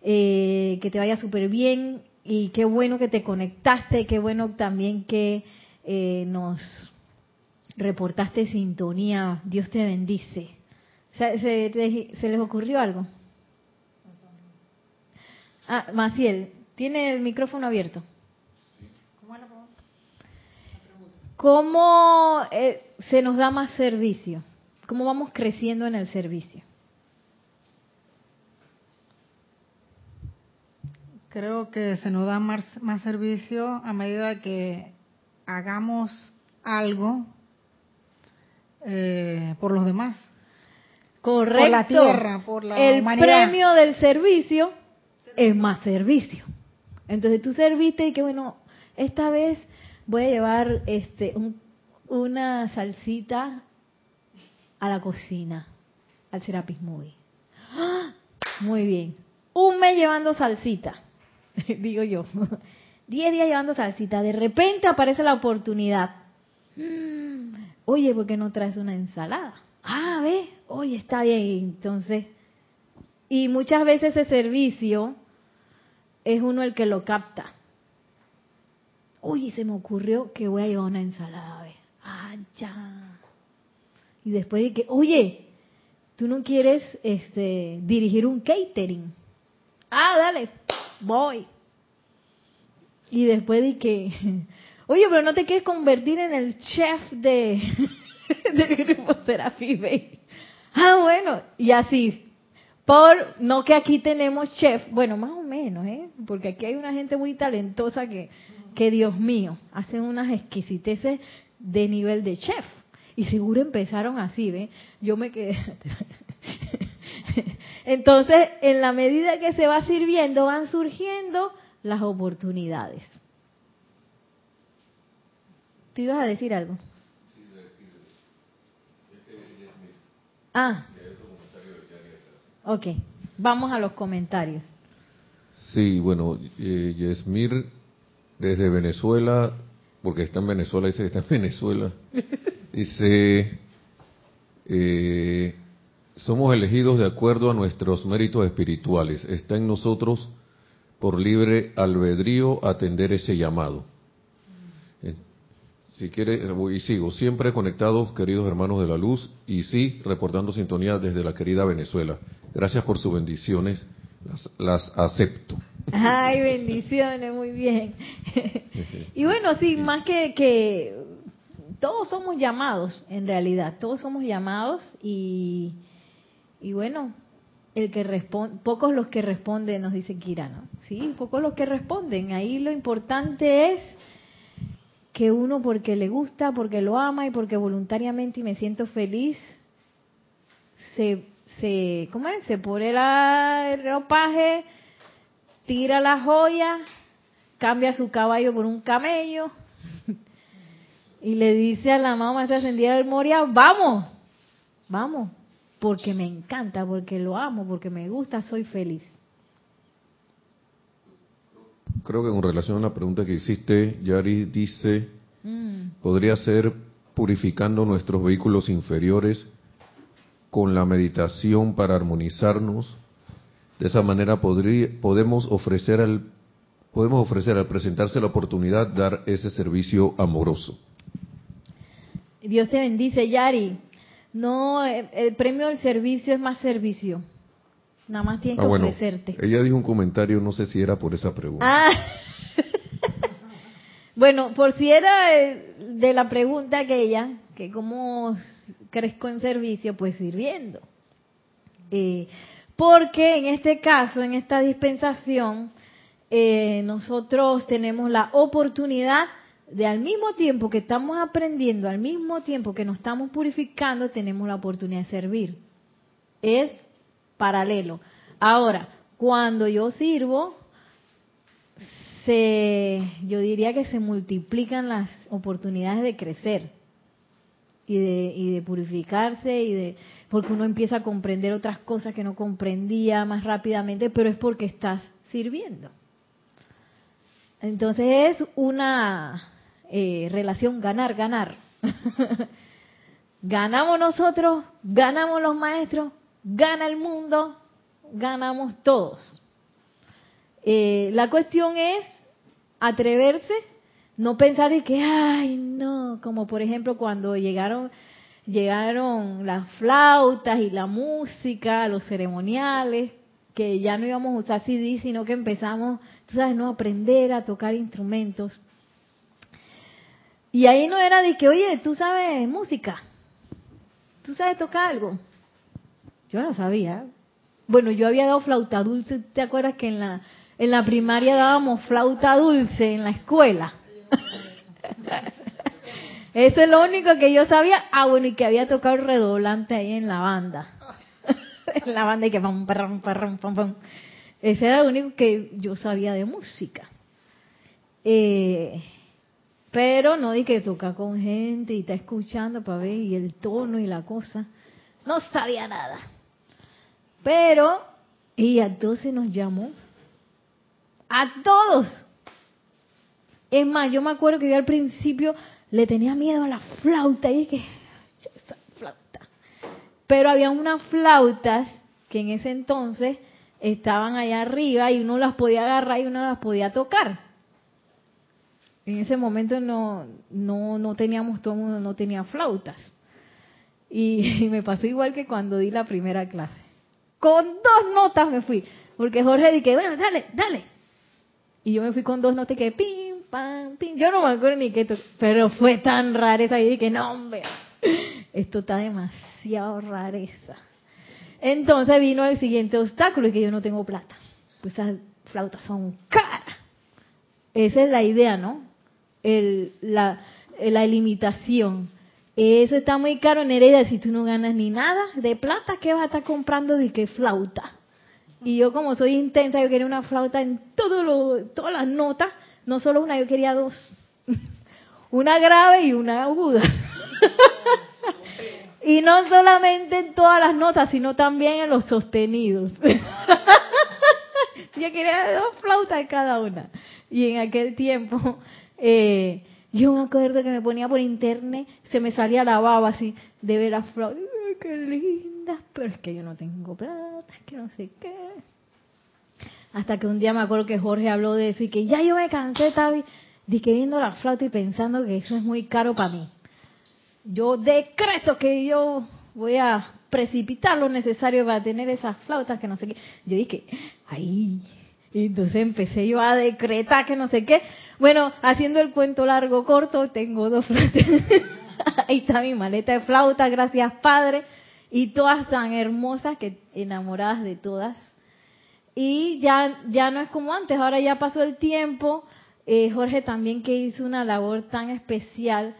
Eh, que te vaya súper bien y qué bueno que te conectaste, qué bueno también que eh, nos reportaste sintonía. Dios te bendice. ¿Se, se les ocurrió algo? Ah, Maciel, tiene el micrófono abierto. ¿Cómo eh, se nos da más servicio? ¿Cómo vamos creciendo en el servicio? Creo que se nos da más, más servicio a medida que hagamos algo eh, por los demás. Correcto. Por la tierra, por la el humanidad. premio del servicio es más servicio. Entonces tú serviste y que bueno, esta vez voy a llevar este una salsita a la cocina, al Serapis Movie. ¡Ah! Muy bien. Un mes llevando salsita, digo yo. Diez días llevando salsita. De repente aparece la oportunidad. Mm, oye, ¿por qué no traes una ensalada? Ah, ve, oye, está bien. Entonces, y muchas veces ese servicio es uno el que lo capta. Uy, se me ocurrió que voy a llevar una ensalada. ¿ves? Ah, ya. Y después de que, oye, tú no quieres este, dirigir un catering. Ah, dale, voy. Y después di que, oye, pero no te quieres convertir en el chef de del grupo Serafín Bay. Ah, bueno, y así. Por, no que aquí tenemos chef, bueno, más o menos, ¿eh? Porque aquí hay una gente muy talentosa que, que Dios mío, hacen unas exquisiteces de nivel de chef. Y seguro empezaron así, ¿ve? Yo me quedé. Entonces, en la medida que se va sirviendo, van surgiendo las oportunidades. ¿Te ibas a decir algo? Ah. Ok, vamos a los comentarios. Sí, bueno, eh, Yesmir desde Venezuela, porque está en Venezuela, dice que está en Venezuela, dice, eh, somos elegidos de acuerdo a nuestros méritos espirituales. Está en nosotros por libre albedrío atender ese llamado. Eh, si quiere, y sigo, siempre conectados, queridos hermanos de la luz, y sí, reportando sintonía desde la querida Venezuela. Gracias por sus bendiciones, las, las acepto. Ay, bendiciones, muy bien. y bueno, sí, más que, que todos somos llamados, en realidad, todos somos llamados y y bueno, el que responde, pocos los que responden, nos dice Kira, ¿no? Sí, pocos los que responden. Ahí lo importante es que uno porque le gusta, porque lo ama y porque voluntariamente y me siento feliz, se, se ¿cómo? Se pone el ropaje, tira la joya, cambia su caballo por un camello y le dice a la mamá se ascendida del Moria, vamos, vamos, porque me encanta, porque lo amo, porque me gusta, soy feliz. Creo que en relación a la pregunta que hiciste, Yari dice, mm. podría ser purificando nuestros vehículos inferiores con la meditación para armonizarnos. De esa manera podría, podemos ofrecer al podemos ofrecer al presentarse la oportunidad dar ese servicio amoroso. Dios te bendice, Yari. No, el, premio del servicio es más servicio. Nada más tienes ah, que bueno, ofrecerte. Ella dijo un comentario, no sé si era por esa pregunta. Ah. bueno, por si era de la pregunta aquella, que cómo crezco en servicio, pues sirviendo. Eh, porque en este caso, en esta dispensación, eh, nosotros tenemos la oportunidad de al mismo tiempo que estamos aprendiendo, al mismo tiempo que nos estamos purificando, tenemos la oportunidad de servir. Es paralelo. Ahora, cuando yo sirvo, se, yo diría que se multiplican las oportunidades de crecer y de, y de purificarse y de porque uno empieza a comprender otras cosas que no comprendía más rápidamente, pero es porque estás sirviendo. Entonces es una eh, relación ganar-ganar. ganamos nosotros, ganamos los maestros, gana el mundo, ganamos todos. Eh, la cuestión es atreverse, no pensar de que, ay, no, como por ejemplo cuando llegaron llegaron las flautas y la música, los ceremoniales, que ya no íbamos a usar CD, sino que empezamos, tú sabes, no aprender a tocar instrumentos. Y ahí no era de que, oye, tú sabes música, tú sabes tocar algo. Yo no sabía. Bueno, yo había dado flauta dulce, ¿te acuerdas que en la, en la primaria dábamos flauta dulce en la escuela? Eso es lo único que yo sabía. Ah, bueno, y que había tocado el redoblante ahí en la banda. en la banda y que pam, pam, pam, pam, pam. Ese era lo único que yo sabía de música. Eh, pero no di que toca con gente y está escuchando para ver y el tono y la cosa. No sabía nada. Pero ella entonces nos llamó. A todos. Es más, yo me acuerdo que yo al principio le tenía miedo a la flauta y dije, esa flauta. Pero había unas flautas que en ese entonces estaban allá arriba y uno las podía agarrar y uno las podía tocar en ese momento no, no, no teníamos, todo mundo no tenía flautas. Y, me pasó igual que cuando di la primera clase. Con dos notas me fui. Porque Jorge dije, bueno, dale, dale. Y yo me fui con dos notas que pim, pam, pim. Yo no me acuerdo ni qué, pero fue tan rareza y dije, no, hombre, esto está demasiado rareza. Entonces vino el siguiente obstáculo, y que yo no tengo plata. Pues esas flautas son caras. Esa es la idea, ¿no? El, la, la limitación. Eso está muy caro, Nereida. Si tú no ganas ni nada de plata, ¿qué vas a estar comprando de qué flauta? Y yo como soy intensa, yo quería una flauta en todo lo, todas las notas, no solo una, yo quería dos. Una grave y una aguda. y no solamente en todas las notas, sino también en los sostenidos. yo quería dos flautas en cada una. Y en aquel tiempo, eh, yo me acuerdo que me ponía por internet, se me salía la baba así de ver las flautas. Ay, qué lindas, pero es que yo no tengo plata, es que no sé qué. Hasta que un día me acuerdo que Jorge habló de eso y que ya yo me cansé, estaba de que viendo la flauta y pensando que eso es muy caro para mí. Yo decreto que yo voy a precipitar lo necesario para tener esas flautas que no sé qué. Yo dije, ay, y entonces empecé yo a decretar que no sé qué. Bueno, haciendo el cuento largo corto, tengo dos flautas. Ahí está mi maleta de flauta, gracias Padre. Y todas tan hermosas que enamoradas de todas. Y ya, ya no es como antes, ahora ya pasó el tiempo. Eh, Jorge también que hizo una labor tan especial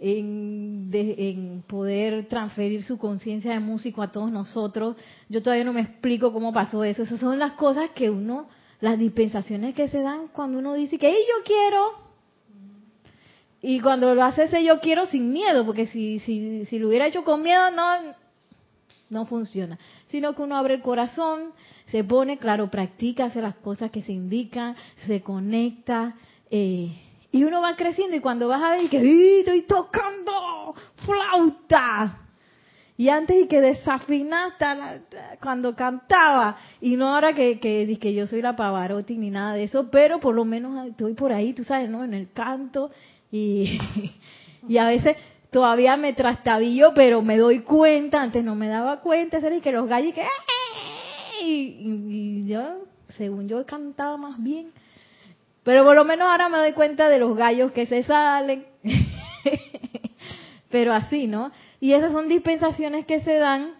en, de- en poder transferir su conciencia de músico a todos nosotros. Yo todavía no me explico cómo pasó eso. Esas son las cosas que uno, las dispensaciones que se dan cuando uno dice que "Ey, yo quiero. Y cuando lo hace ese yo quiero sin miedo, porque si, si, si lo hubiera hecho con miedo, no, no funciona. Sino que uno abre el corazón, se pone, claro, practica, hace las cosas que se indican, se conecta, eh, y uno va creciendo y cuando vas a ver que "Ih, estoy tocando flauta. Y antes y que desafinaste cuando cantaba. Y no ahora que, que, que yo soy la Pavarotti ni nada de eso, pero por lo menos estoy por ahí, tú sabes, ¿no? En el canto. Y, y a veces todavía me trastabillo, pero me doy cuenta, antes no me daba cuenta, ¿sabes? Que los gallos que... "Ey", Y, y yo, según yo, cantaba más bien. Pero por lo menos ahora me doy cuenta de los gallos que se salen. Pero así, ¿no? Y esas son dispensaciones que se dan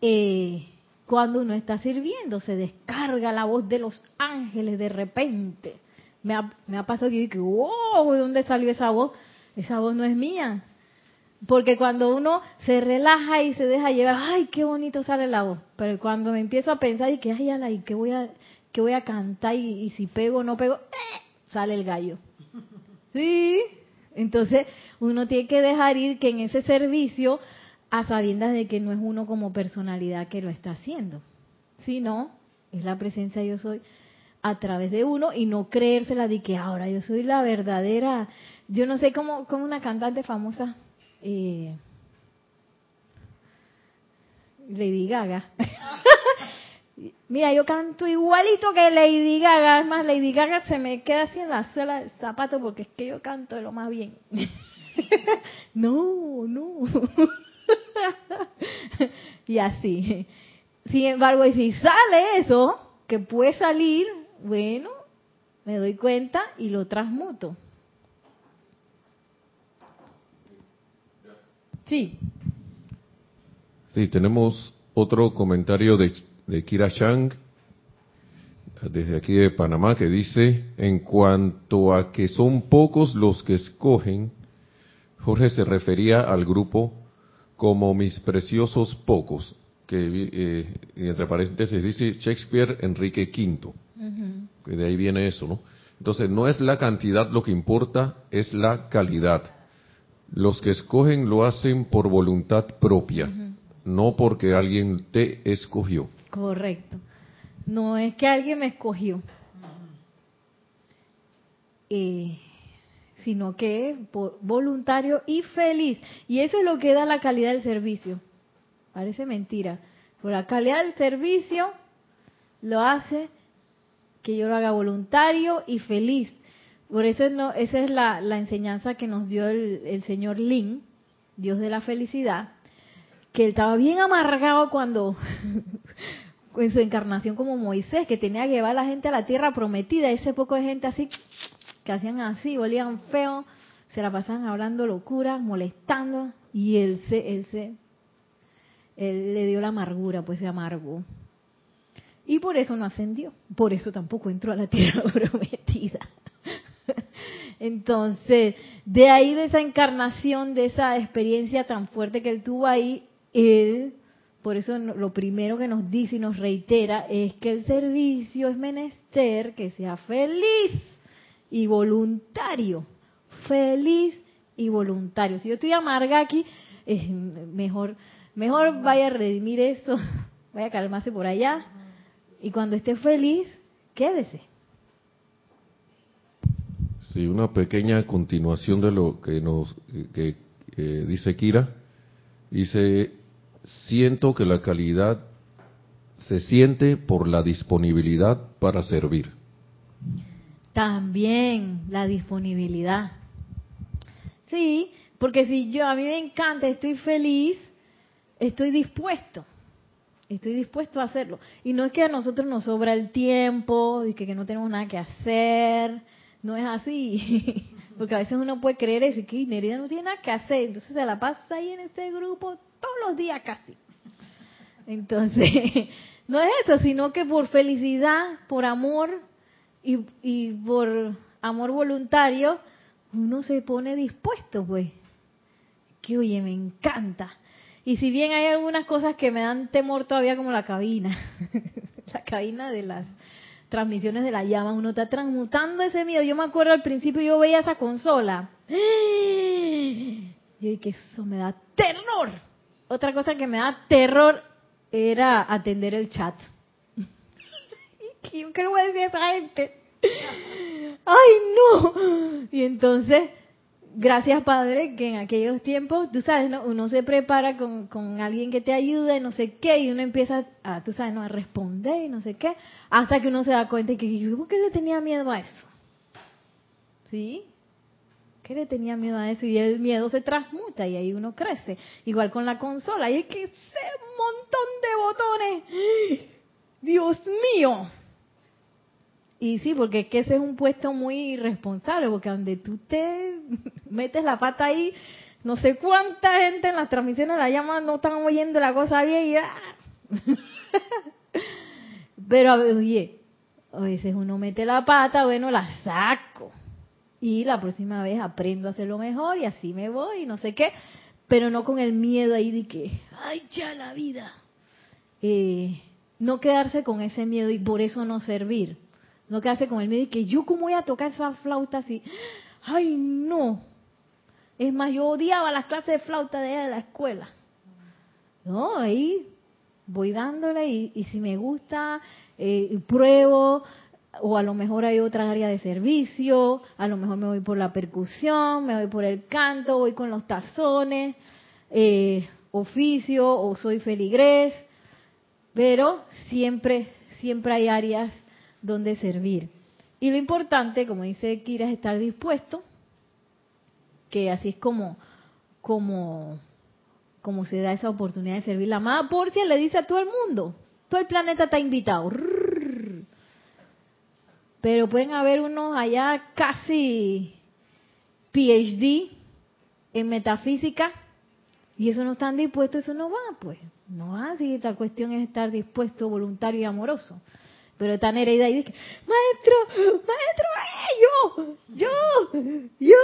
eh, cuando uno está sirviendo. Se descarga la voz de los ángeles de repente. Me ha, me ha pasado que yo digo, wow, ¿de dónde salió esa voz? Esa voz no es mía. Porque cuando uno se relaja y se deja llevar, ay, qué bonito sale la voz. Pero cuando me empiezo a pensar y que, ay, ala, y qué voy a, qué voy a cantar y, y si pego o no pego, ¡eh! sale el gallo. Sí. Entonces uno tiene que dejar ir que en ese servicio, a sabiendas de que no es uno como personalidad que lo está haciendo, sino es la presencia yo soy a través de uno y no creérsela de que ahora yo soy la verdadera. Yo no sé cómo, como una cantante famosa, eh, Lady Gaga. Mira, yo canto igualito que Lady Gaga. Es más, Lady Gaga se me queda así en la suela del zapato porque es que yo canto de lo más bien. no, no. y así. Sin embargo, y si sale eso, que puede salir, bueno, me doy cuenta y lo transmuto. Sí. Sí, tenemos otro comentario de, de Kira Chang, desde aquí de Panamá, que dice, en cuanto a que son pocos los que escogen, Jorge se refería al grupo como mis preciosos pocos, que eh, entre paréntesis dice Shakespeare Enrique V, que de ahí viene eso, ¿no? Entonces, no es la cantidad lo que importa, es la calidad. Los que escogen lo hacen por voluntad propia, no porque alguien te escogió. Correcto. No es que alguien me escogió, eh, sino que es por- voluntario y feliz. Y eso es lo que da la calidad del servicio. Parece mentira. Pero la calidad del servicio lo hace que yo lo haga voluntario y feliz. Por eso no, esa es la, la enseñanza que nos dio el, el señor Lin, Dios de la felicidad, que él estaba bien amargado cuando en su encarnación como Moisés, que tenía que llevar a la gente a la tierra prometida, ese poco de gente así, que hacían así, olían feo, se la pasaban hablando locura, molestando, y él se, él se, él le dio la amargura, pues se amargó. Y por eso no ascendió, por eso tampoco entró a la tierra prometida. Entonces, de ahí de esa encarnación, de esa experiencia tan fuerte que él tuvo ahí, él, por eso lo primero que nos dice y nos reitera es que el servicio es menester que sea feliz y voluntario. Feliz y voluntario. Si yo estoy amarga aquí, mejor, mejor vaya a redimir eso, vaya a calmarse por allá. Y cuando esté feliz, quédese. Sí, una pequeña continuación de lo que nos que, dice Kira. Dice, siento que la calidad se siente por la disponibilidad para servir. También la disponibilidad. Sí, porque si yo a mí me encanta, estoy feliz, estoy dispuesto. Estoy dispuesto a hacerlo. Y no es que a nosotros nos sobra el tiempo, y que, no tenemos nada que hacer. No es así. Porque a veces uno puede creer eso, y que Nerida no tiene nada que hacer. Entonces se la pasa ahí en ese grupo todos los días casi. Entonces, no es eso, sino que por felicidad, por amor y, y por amor voluntario, uno se pone dispuesto, pues. Que oye, me encanta. Y si bien hay algunas cosas que me dan temor todavía, como la cabina, la cabina de las transmisiones de la llama, uno está transmutando ese miedo. Yo me acuerdo al principio yo veía esa consola. Y que eso me da terror. Otra cosa que me da terror era atender el chat. ¿Qué le voy a decir a esa gente? ¡Ay, no! Y entonces gracias Padre que en aquellos tiempos, tú sabes, uno se prepara con, con, alguien que te ayuda y no sé qué, y uno empieza a, tú sabes, ¿no? a responder y no sé qué, hasta que uno se da cuenta y que, ¿por qué le tenía miedo a eso? ¿Sí? ¿Qué le tenía miedo a eso? Y el miedo se transmuta y ahí uno crece. Igual con la consola, y es que ese montón de botones, Dios mío, y sí, porque que ese es un puesto muy irresponsable, porque donde tú te metes la pata ahí, no sé cuánta gente en las transmisiones la llaman, no están oyendo la cosa bien y ¡ah! Pero oye, a veces uno mete la pata, bueno, la saco. Y la próxima vez aprendo a hacerlo mejor y así me voy, no sé qué. Pero no con el miedo ahí de que, ¡ay, ya la vida! Eh, no quedarse con ese miedo y por eso no servir no quedarse con el miedo y que yo cómo voy a tocar esa flauta así. Ay, no. Es más, yo odiaba las clases de flauta de, la escuela. No, ahí voy dándole y, si me gusta, eh, pruebo, o a lo mejor hay otra área de servicio, a lo mejor me voy por la percusión, me voy por el canto, voy con los tazones, eh, oficio o soy feligrés, pero siempre, siempre hay áreas donde servir. Y lo importante, como dice Kira, es estar dispuesto, que así es como, como, como se da esa oportunidad de servir. La amada Porcia le dice a todo el mundo, todo el planeta está invitado. Pero pueden haber unos allá casi PhD en metafísica y eso no están dispuestos, eso no va, pues. No va, si esta cuestión es estar dispuesto, voluntario y amoroso. Pero está Nereida y dice, maestro, maestro, eh, yo, yo, yo.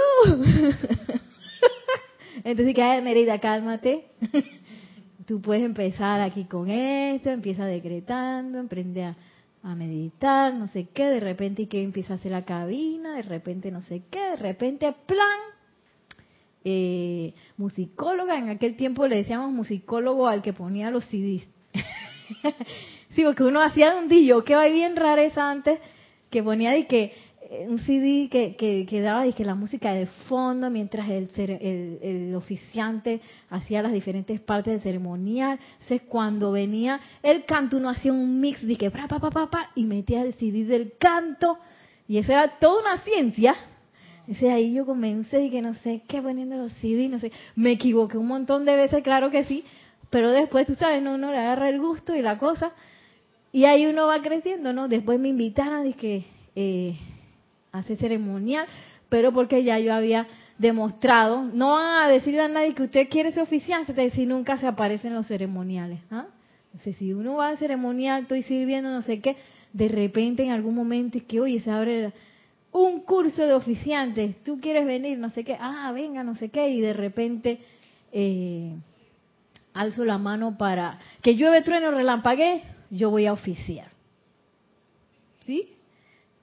Entonces, ¿qué Nereida? Cálmate. Tú puedes empezar aquí con esto, empieza decretando, emprende a, meditar, no sé qué, de repente y que empieza a hacer la cabina, de repente no sé qué, de repente plan, eh, musicóloga, en aquel tiempo le decíamos musicólogo al que ponía los CDs. Sí, porque uno hacía un dillo que va bien rareza antes, que ponía de que un CD que, que, daba de que la música de fondo mientras el, el, oficiante hacía las diferentes partes del ceremonial. Entonces cuando venía el canto uno hacía un mix que pa, pa, pa, pa, y metía el CD del canto y eso era toda una ciencia. Entonces ahí yo comencé y que no sé qué poniendo los CD, no sé, me equivoqué un montón de veces, claro que sí, pero después tú sabes, no, uno le agarra el gusto y la cosa Y ahí uno va creciendo, ¿no? Después me invitaron, que eh, hace ceremonial, pero porque ya yo había demostrado, no van a decirle a nadie que usted quiere ser oficiante si nunca se aparecen los ceremoniales. ¿ah? Entonces, si uno va al ceremonial, estoy sirviendo no sé qué, de repente en algún momento es que, oye, se abre un curso de oficiantes, tú quieres venir, no sé qué, ah, venga, no sé qué, y de repente eh, alzo la mano para que llueve, trueno, relampagué, yo voy a oficiar. ¿Sí?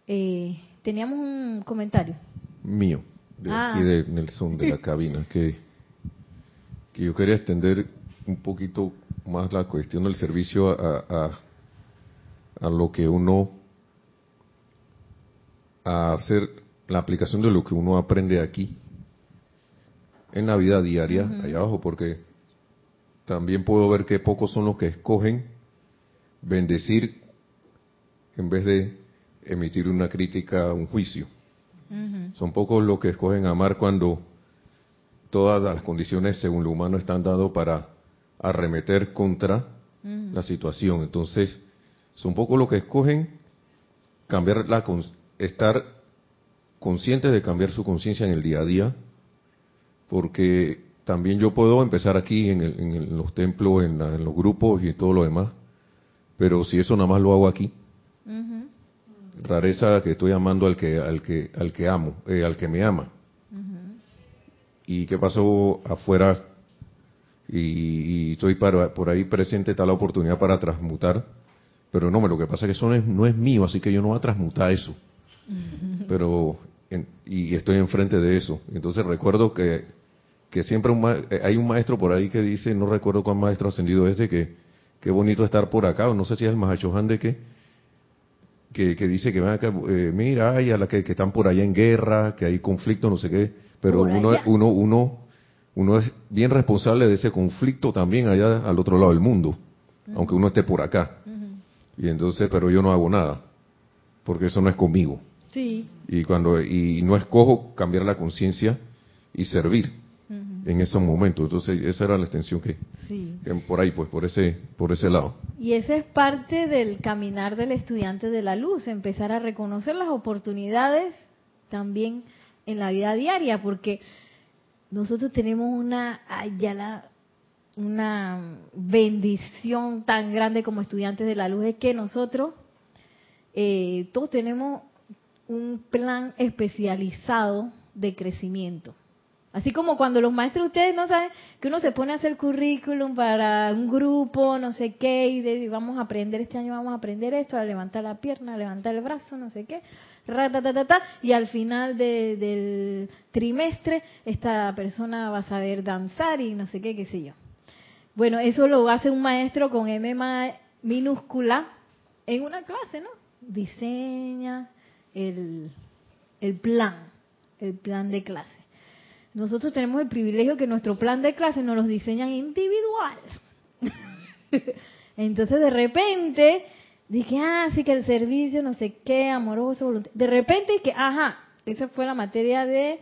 Eh, teníamos un comentario. Mío, de aquí ah. de Nelson, de la cabina, que, que yo quería extender un poquito más la cuestión del servicio a, a, lo que uno, a hacer la aplicación de lo que uno aprende aquí en la vida diaria, allá abajo, porque también puedo ver que pocos son los que escogen bendecir en vez de emitir una crítica, un juicio. Son pocos los que escogen amar cuando todas las condiciones según lo humano están dadas para arremeter contra la situación. Entonces, son pocos los que escogen cambiar la estar conscientes de cambiar su conciencia en el día a día, porque también yo puedo empezar aquí en, los templos, en, los grupos y todo lo demás, pero si eso nada más lo hago aquí, rareza que estoy amando al que al que al que amo, eh, al que me ama. ¿Y qué pasó afuera? Y, estoy por ahí presente, está la oportunidad para transmutar, pero no, lo que pasa es que eso no es, no es mío, así que yo no voy a transmutar eso. Pero, y estoy enfrente de eso. Entonces recuerdo que, que siempre eh, hay un maestro por ahí que dice, no recuerdo cuál maestro ascendido es de que, qué bonito estar por acá, o no sé si es el Mahachohan de que, que, dice que van acá, eh, mira, hay a la que, están por allá en guerra, que hay conflicto, no sé qué, pero uno, uno, uno, uno es bien responsable de ese conflicto también allá al otro lado del mundo, aunque uno esté por acá. Y entonces, pero yo no hago nada, porque eso no es conmigo. Sí. Y cuando y no escojo cambiar la conciencia y servir en esos momentos. Entonces, esa era la extensión que, por ahí, pues, por ese, por ese lado. Y esa es parte del caminar del estudiante de la luz, empezar a reconocer las oportunidades también en la vida diaria, porque nosotros tenemos una, una bendición tan grande como estudiantes de la luz, es que nosotros eh, todos tenemos un plan especializado de crecimiento. Así como cuando los maestros, ustedes no saben que uno se pone a hacer currículum para un grupo, no sé qué, y vamos a aprender, este año vamos a aprender esto, a levantar la pierna, a levantar el brazo, no sé qué, y al final del trimestre esta persona va a saber danzar y no sé qué, qué sé yo. Bueno, eso lo hace un maestro con M minúscula en una clase, ¿no? Diseña el, el plan, el plan de clase. Nosotros tenemos el privilegio que nuestro plan de clase nos los diseñan individual. Entonces de repente dije, ah, sí que el servicio, no sé qué, amoroso, voluntario. De repente que, ajá, esa fue la materia de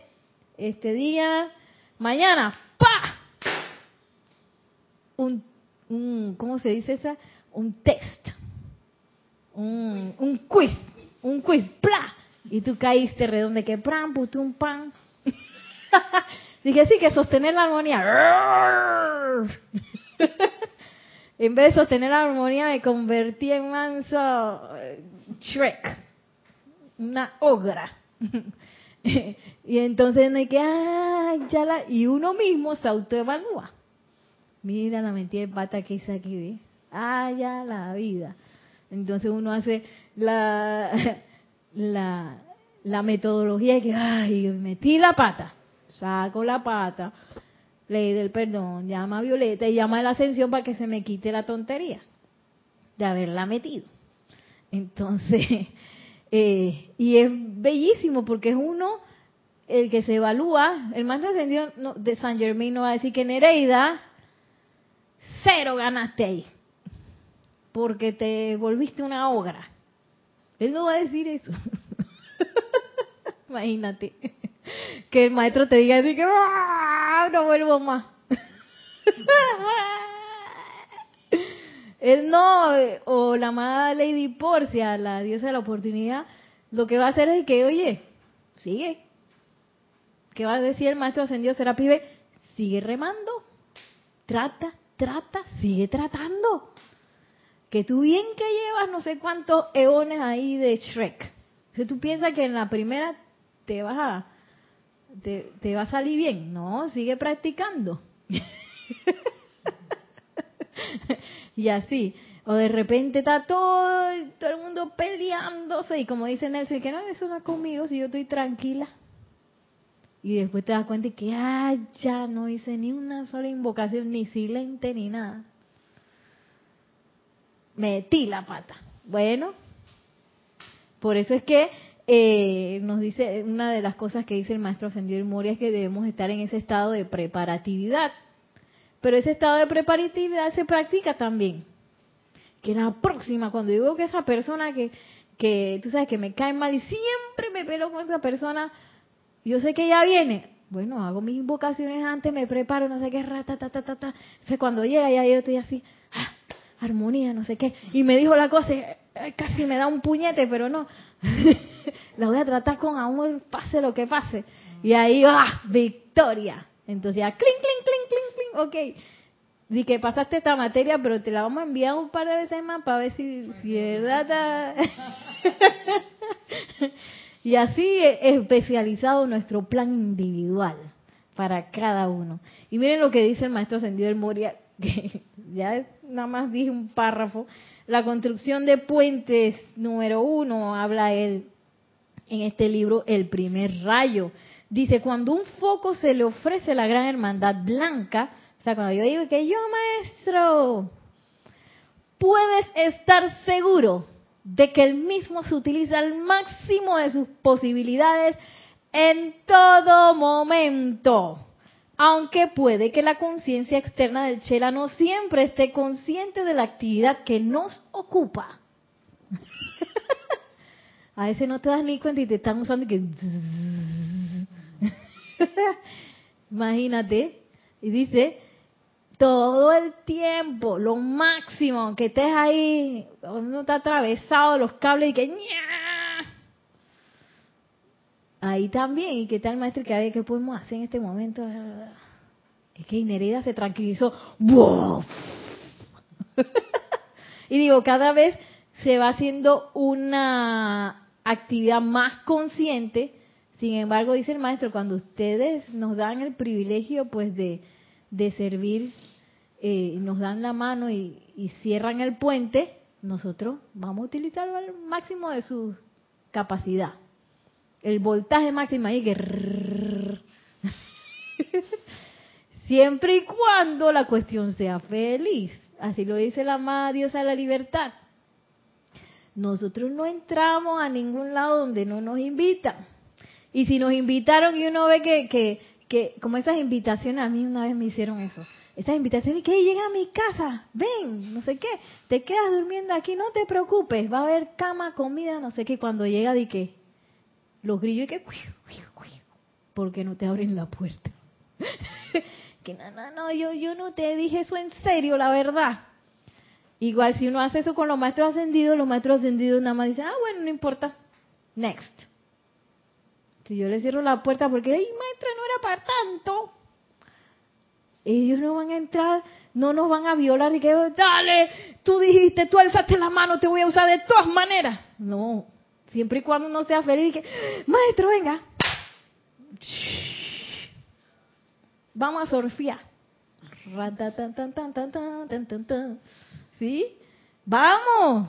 este día. Mañana, ¡pa! Un, ¿cómo se dice esa? Un test. Un, un quiz. Un quiz, ¡pla! Y tú caíste redonde que pram, putum, pan. Dije, sí, que sostener la armonía. en vez de sostener la armonía, me convertí en manso eh, Shrek, una ogra. y entonces me que, ay, ya la... Y uno mismo se autoevalúa. Mira la mentira de pata que hice aquí, ya la vida. Entonces uno hace la, la, la metodología de que, ay, metí la pata saco la pata, ley del perdón, llama a Violeta y llama a la ascensión para que se me quite la tontería de haberla metido. Entonces, eh, y es bellísimo porque es uno el que se evalúa, el más ascendido de San Germain no va a decir que Nereida, cero ganaste ahí, porque te volviste una obra. Él no va a decir eso. Imagínate que el maestro te diga así que ah, no vuelvo más. Él no, o la amada Lady Porcia, la diosa de la oportunidad, lo que va a hacer es que, oye, sigue. ¿Qué va a decir el maestro ascendido Serapis B? Sigue remando. Trata, trata, sigue tratando. Que tú bien que llevas no sé cuántos eones ahí de Shrek. Si tú piensas que en la primera te vas a te, va a salir bien, no, sigue practicando. y así. O de repente está todo, todo el mundo peleándose y como dice Nelson, que no, eso no es conmigo si yo estoy tranquila. Y después te das cuenta de que, ah, ya no hice ni una sola invocación, ni silente, ni nada. Metí la pata. Bueno, por eso es que eh, nos dice, una de las cosas que dice el maestro Ascendido Moria es que debemos estar en ese estado de preparatividad. Pero ese estado de preparatividad se practica también que la próxima, cuando digo que esa persona que, que tú sabes que me cae mal y siempre me pelo con esa persona, yo sé que ya viene. Bueno, hago mis invocaciones antes, me preparo, no sé qué, rata, ta, ta, ta, ta. O cuando llega ya yo estoy así, ah, armonía, no sé qué. Y me dijo la cosa, casi me da un puñete, pero no. la voy a tratar con amor, pase lo que pase. Y ahí, ah, victoria. Entonces ya, clink, clink, clink, clink, clink, ok Di que pasaste esta materia, pero te la vamos a enviar un par de veces más para ver si, si es verdad. y así especializado nuestro plan individual para cada uno. Y miren lo que dice el maestro Ascendido del Moria, que ya nada más dije un párrafo. La construcción de puentes número uno, habla él en este libro, El primer rayo. Dice, cuando un foco se le ofrece la gran hermandad blanca, o sea, cuando yo digo que yo, maestro, puedes estar seguro de que el mismo se utiliza al máximo de sus posibilidades en todo momento. Aunque puede que la conciencia externa del Chela no siempre esté consciente de la actividad que nos ocupa. A veces no te das ni cuenta y te están usando y que... Imagínate. Y dice, todo el tiempo, lo máximo, que estés ahí, uno está atravesado los cables y que. Ahí también, y qué tal maestro, que qué podemos hacer en este momento, es que Inerida se tranquilizó, y digo, cada vez se va haciendo una actividad más consciente, sin embargo, dice el maestro, cuando ustedes nos dan el privilegio pues de de servir, eh, nos dan la mano y, cierran el puente, nosotros vamos a utilizarlo al máximo de su capacidad. El voltaje máximo ahí que... Siempre y cuando la cuestión sea feliz. Así lo dice la amada diosa de la libertad. Nosotros no entramos a ningún lado donde no nos invitan. Y si nos invitaron y uno ve que, que, que como esas invitaciones, a mí una vez me hicieron eso. Esas invitaciones que llega a mi casa, ven, no sé qué, te quedas durmiendo aquí, no te preocupes, va a haber cama, comida, no sé qué. Cuando llega, di que los grillos y que, porque no te abren la puerta. que no, no, no, yo, yo no te dije eso en serio, la verdad. Igual si uno hace eso con los maestros ascendidos, los maestros ascendidos nada más dicen, ah, bueno, no importa, next. Si yo le cierro la puerta porque, ay, maestra, no era para tanto. Ellos no van a entrar, no nos van a violar y que, dale, tú dijiste, tú alzaste la mano, te voy a usar de todas maneras. No, siempre y cuando uno sea feliz y que, maestro, venga. Vamos a surfear. ¿Sí? Vamos.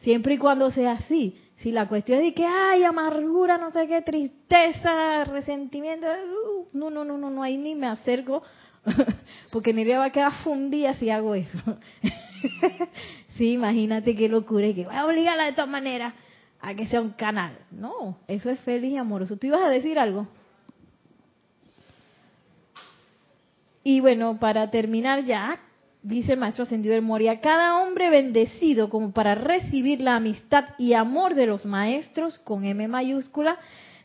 Siempre y cuando sea así. Si la cuestión es que hay amargura, no sé qué, tristeza, resentimiento, uh, no, no, no, no, no, ahí ni me acerco, porque ni va a quedar fundida si hago eso. sí, imagínate qué locura, que voy a obligarla de todas maneras a que sea un canal. No, eso es feliz y amoroso. ¿Tú ibas a decir algo? Y bueno, para terminar ya, dice el maestro ascendido del Moria, cada hombre bendecido como para recibir la amistad y amor de los maestros con M mayúscula,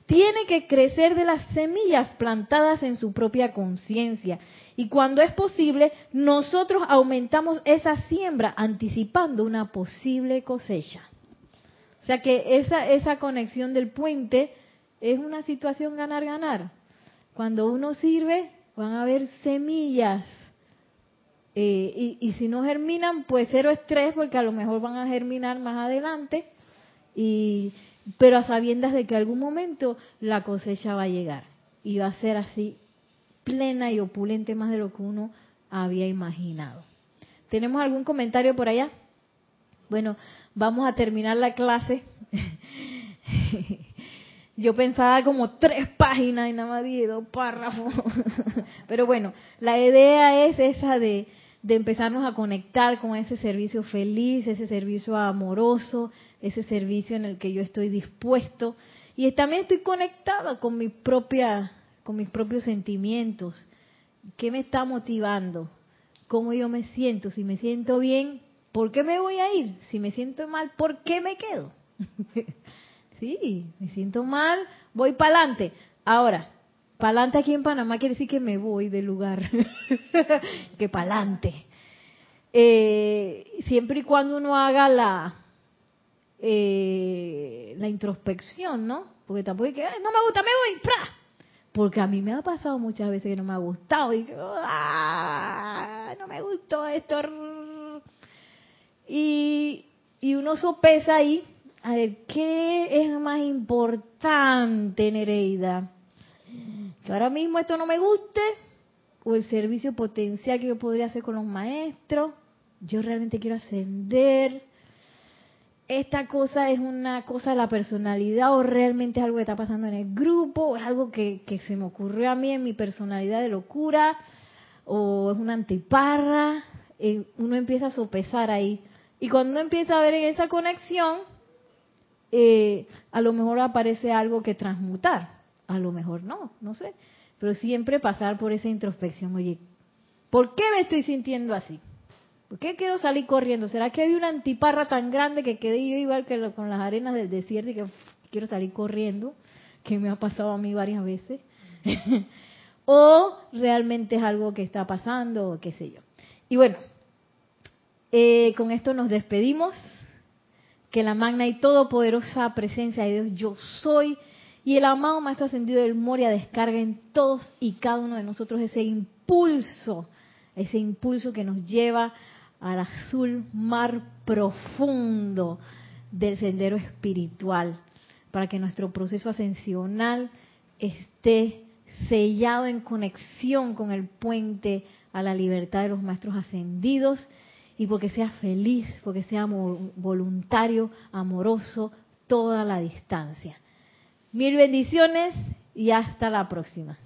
tiene que crecer de las semillas plantadas en su propia conciencia Y cuando es posible, nosotros aumentamos esa siembra anticipando una posible cosecha. O sea que esa, esa conexión del puente es una situación ganar-ganar. Cuando uno sirve, van a haber semillas. Eh, y, y, si no germinan, pues cero estrés, porque a lo mejor van a germinar más adelante. Y, pero a sabiendas de que algún momento la cosecha va a llegar. Y va a ser así plena y opulente más de lo que uno había imaginado. ¿Tenemos algún comentario por allá? Bueno, vamos a terminar la clase. Yo pensaba como tres páginas y nada más di dos párrafos. Pero bueno, la idea es esa de, de empezarnos a conectar con ese servicio feliz, ese servicio amoroso, ese servicio en el que yo estoy dispuesto. Y también estoy conectada con mi propia con mis propios sentimientos. ¿Qué me está motivando? ¿Cómo yo me siento? Si me siento bien, ¿por qué me voy a ir? Si me siento mal, ¿por qué me quedo? sí, me siento mal, voy para adelante. Ahora, para adelante aquí en Panamá quiere decir que me voy del lugar, que para adelante. Eh, siempre y cuando uno haga la eh, la introspección, ¿no? Porque tampoco hay que, no me gusta, me voy, ¡pra! Porque a mí me ha pasado muchas veces que no me ha gustado y ah, no me gustó esto. Y, uno sopesa ahí, a ver, ¿qué es más importante, Nereida? Que ahora mismo esto no me guste, o el servicio potencial que yo podría hacer con los maestros, yo realmente quiero ascender, esta cosa es una cosa de la personalidad o realmente es algo que está pasando en el grupo o es algo que, se me ocurrió a mí en mi personalidad de locura o es una antiparra. Eh, uno empieza a sopesar ahí. Y cuando empieza a ver esa conexión, eh, a lo mejor aparece algo que transmutar. A lo mejor no, no sé. Pero siempre pasar por esa introspección. Oye, ¿por qué me estoy sintiendo así? ¿Por qué quiero salir corriendo? ¿Será que hay una antiparra tan grande que quedé yo igual que con las arenas del desierto y que quiero salir corriendo? Que me ha pasado a mí varias veces. o realmente es algo que está pasando, o qué sé yo. Y bueno, eh, con esto nos despedimos. Que la magna y todopoderosa presencia de Dios, yo soy, y el amado Maestro Ascendido del Moria descarga en todos y cada uno de nosotros ese impulso, ese impulso que nos lleva al azul mar profundo del sendero espiritual, para que nuestro proceso ascensional esté sellado en conexión con el puente a la libertad de los maestros ascendidos y porque sea feliz, porque sea voluntario, amoroso, toda la distancia. Mil bendiciones y hasta la próxima.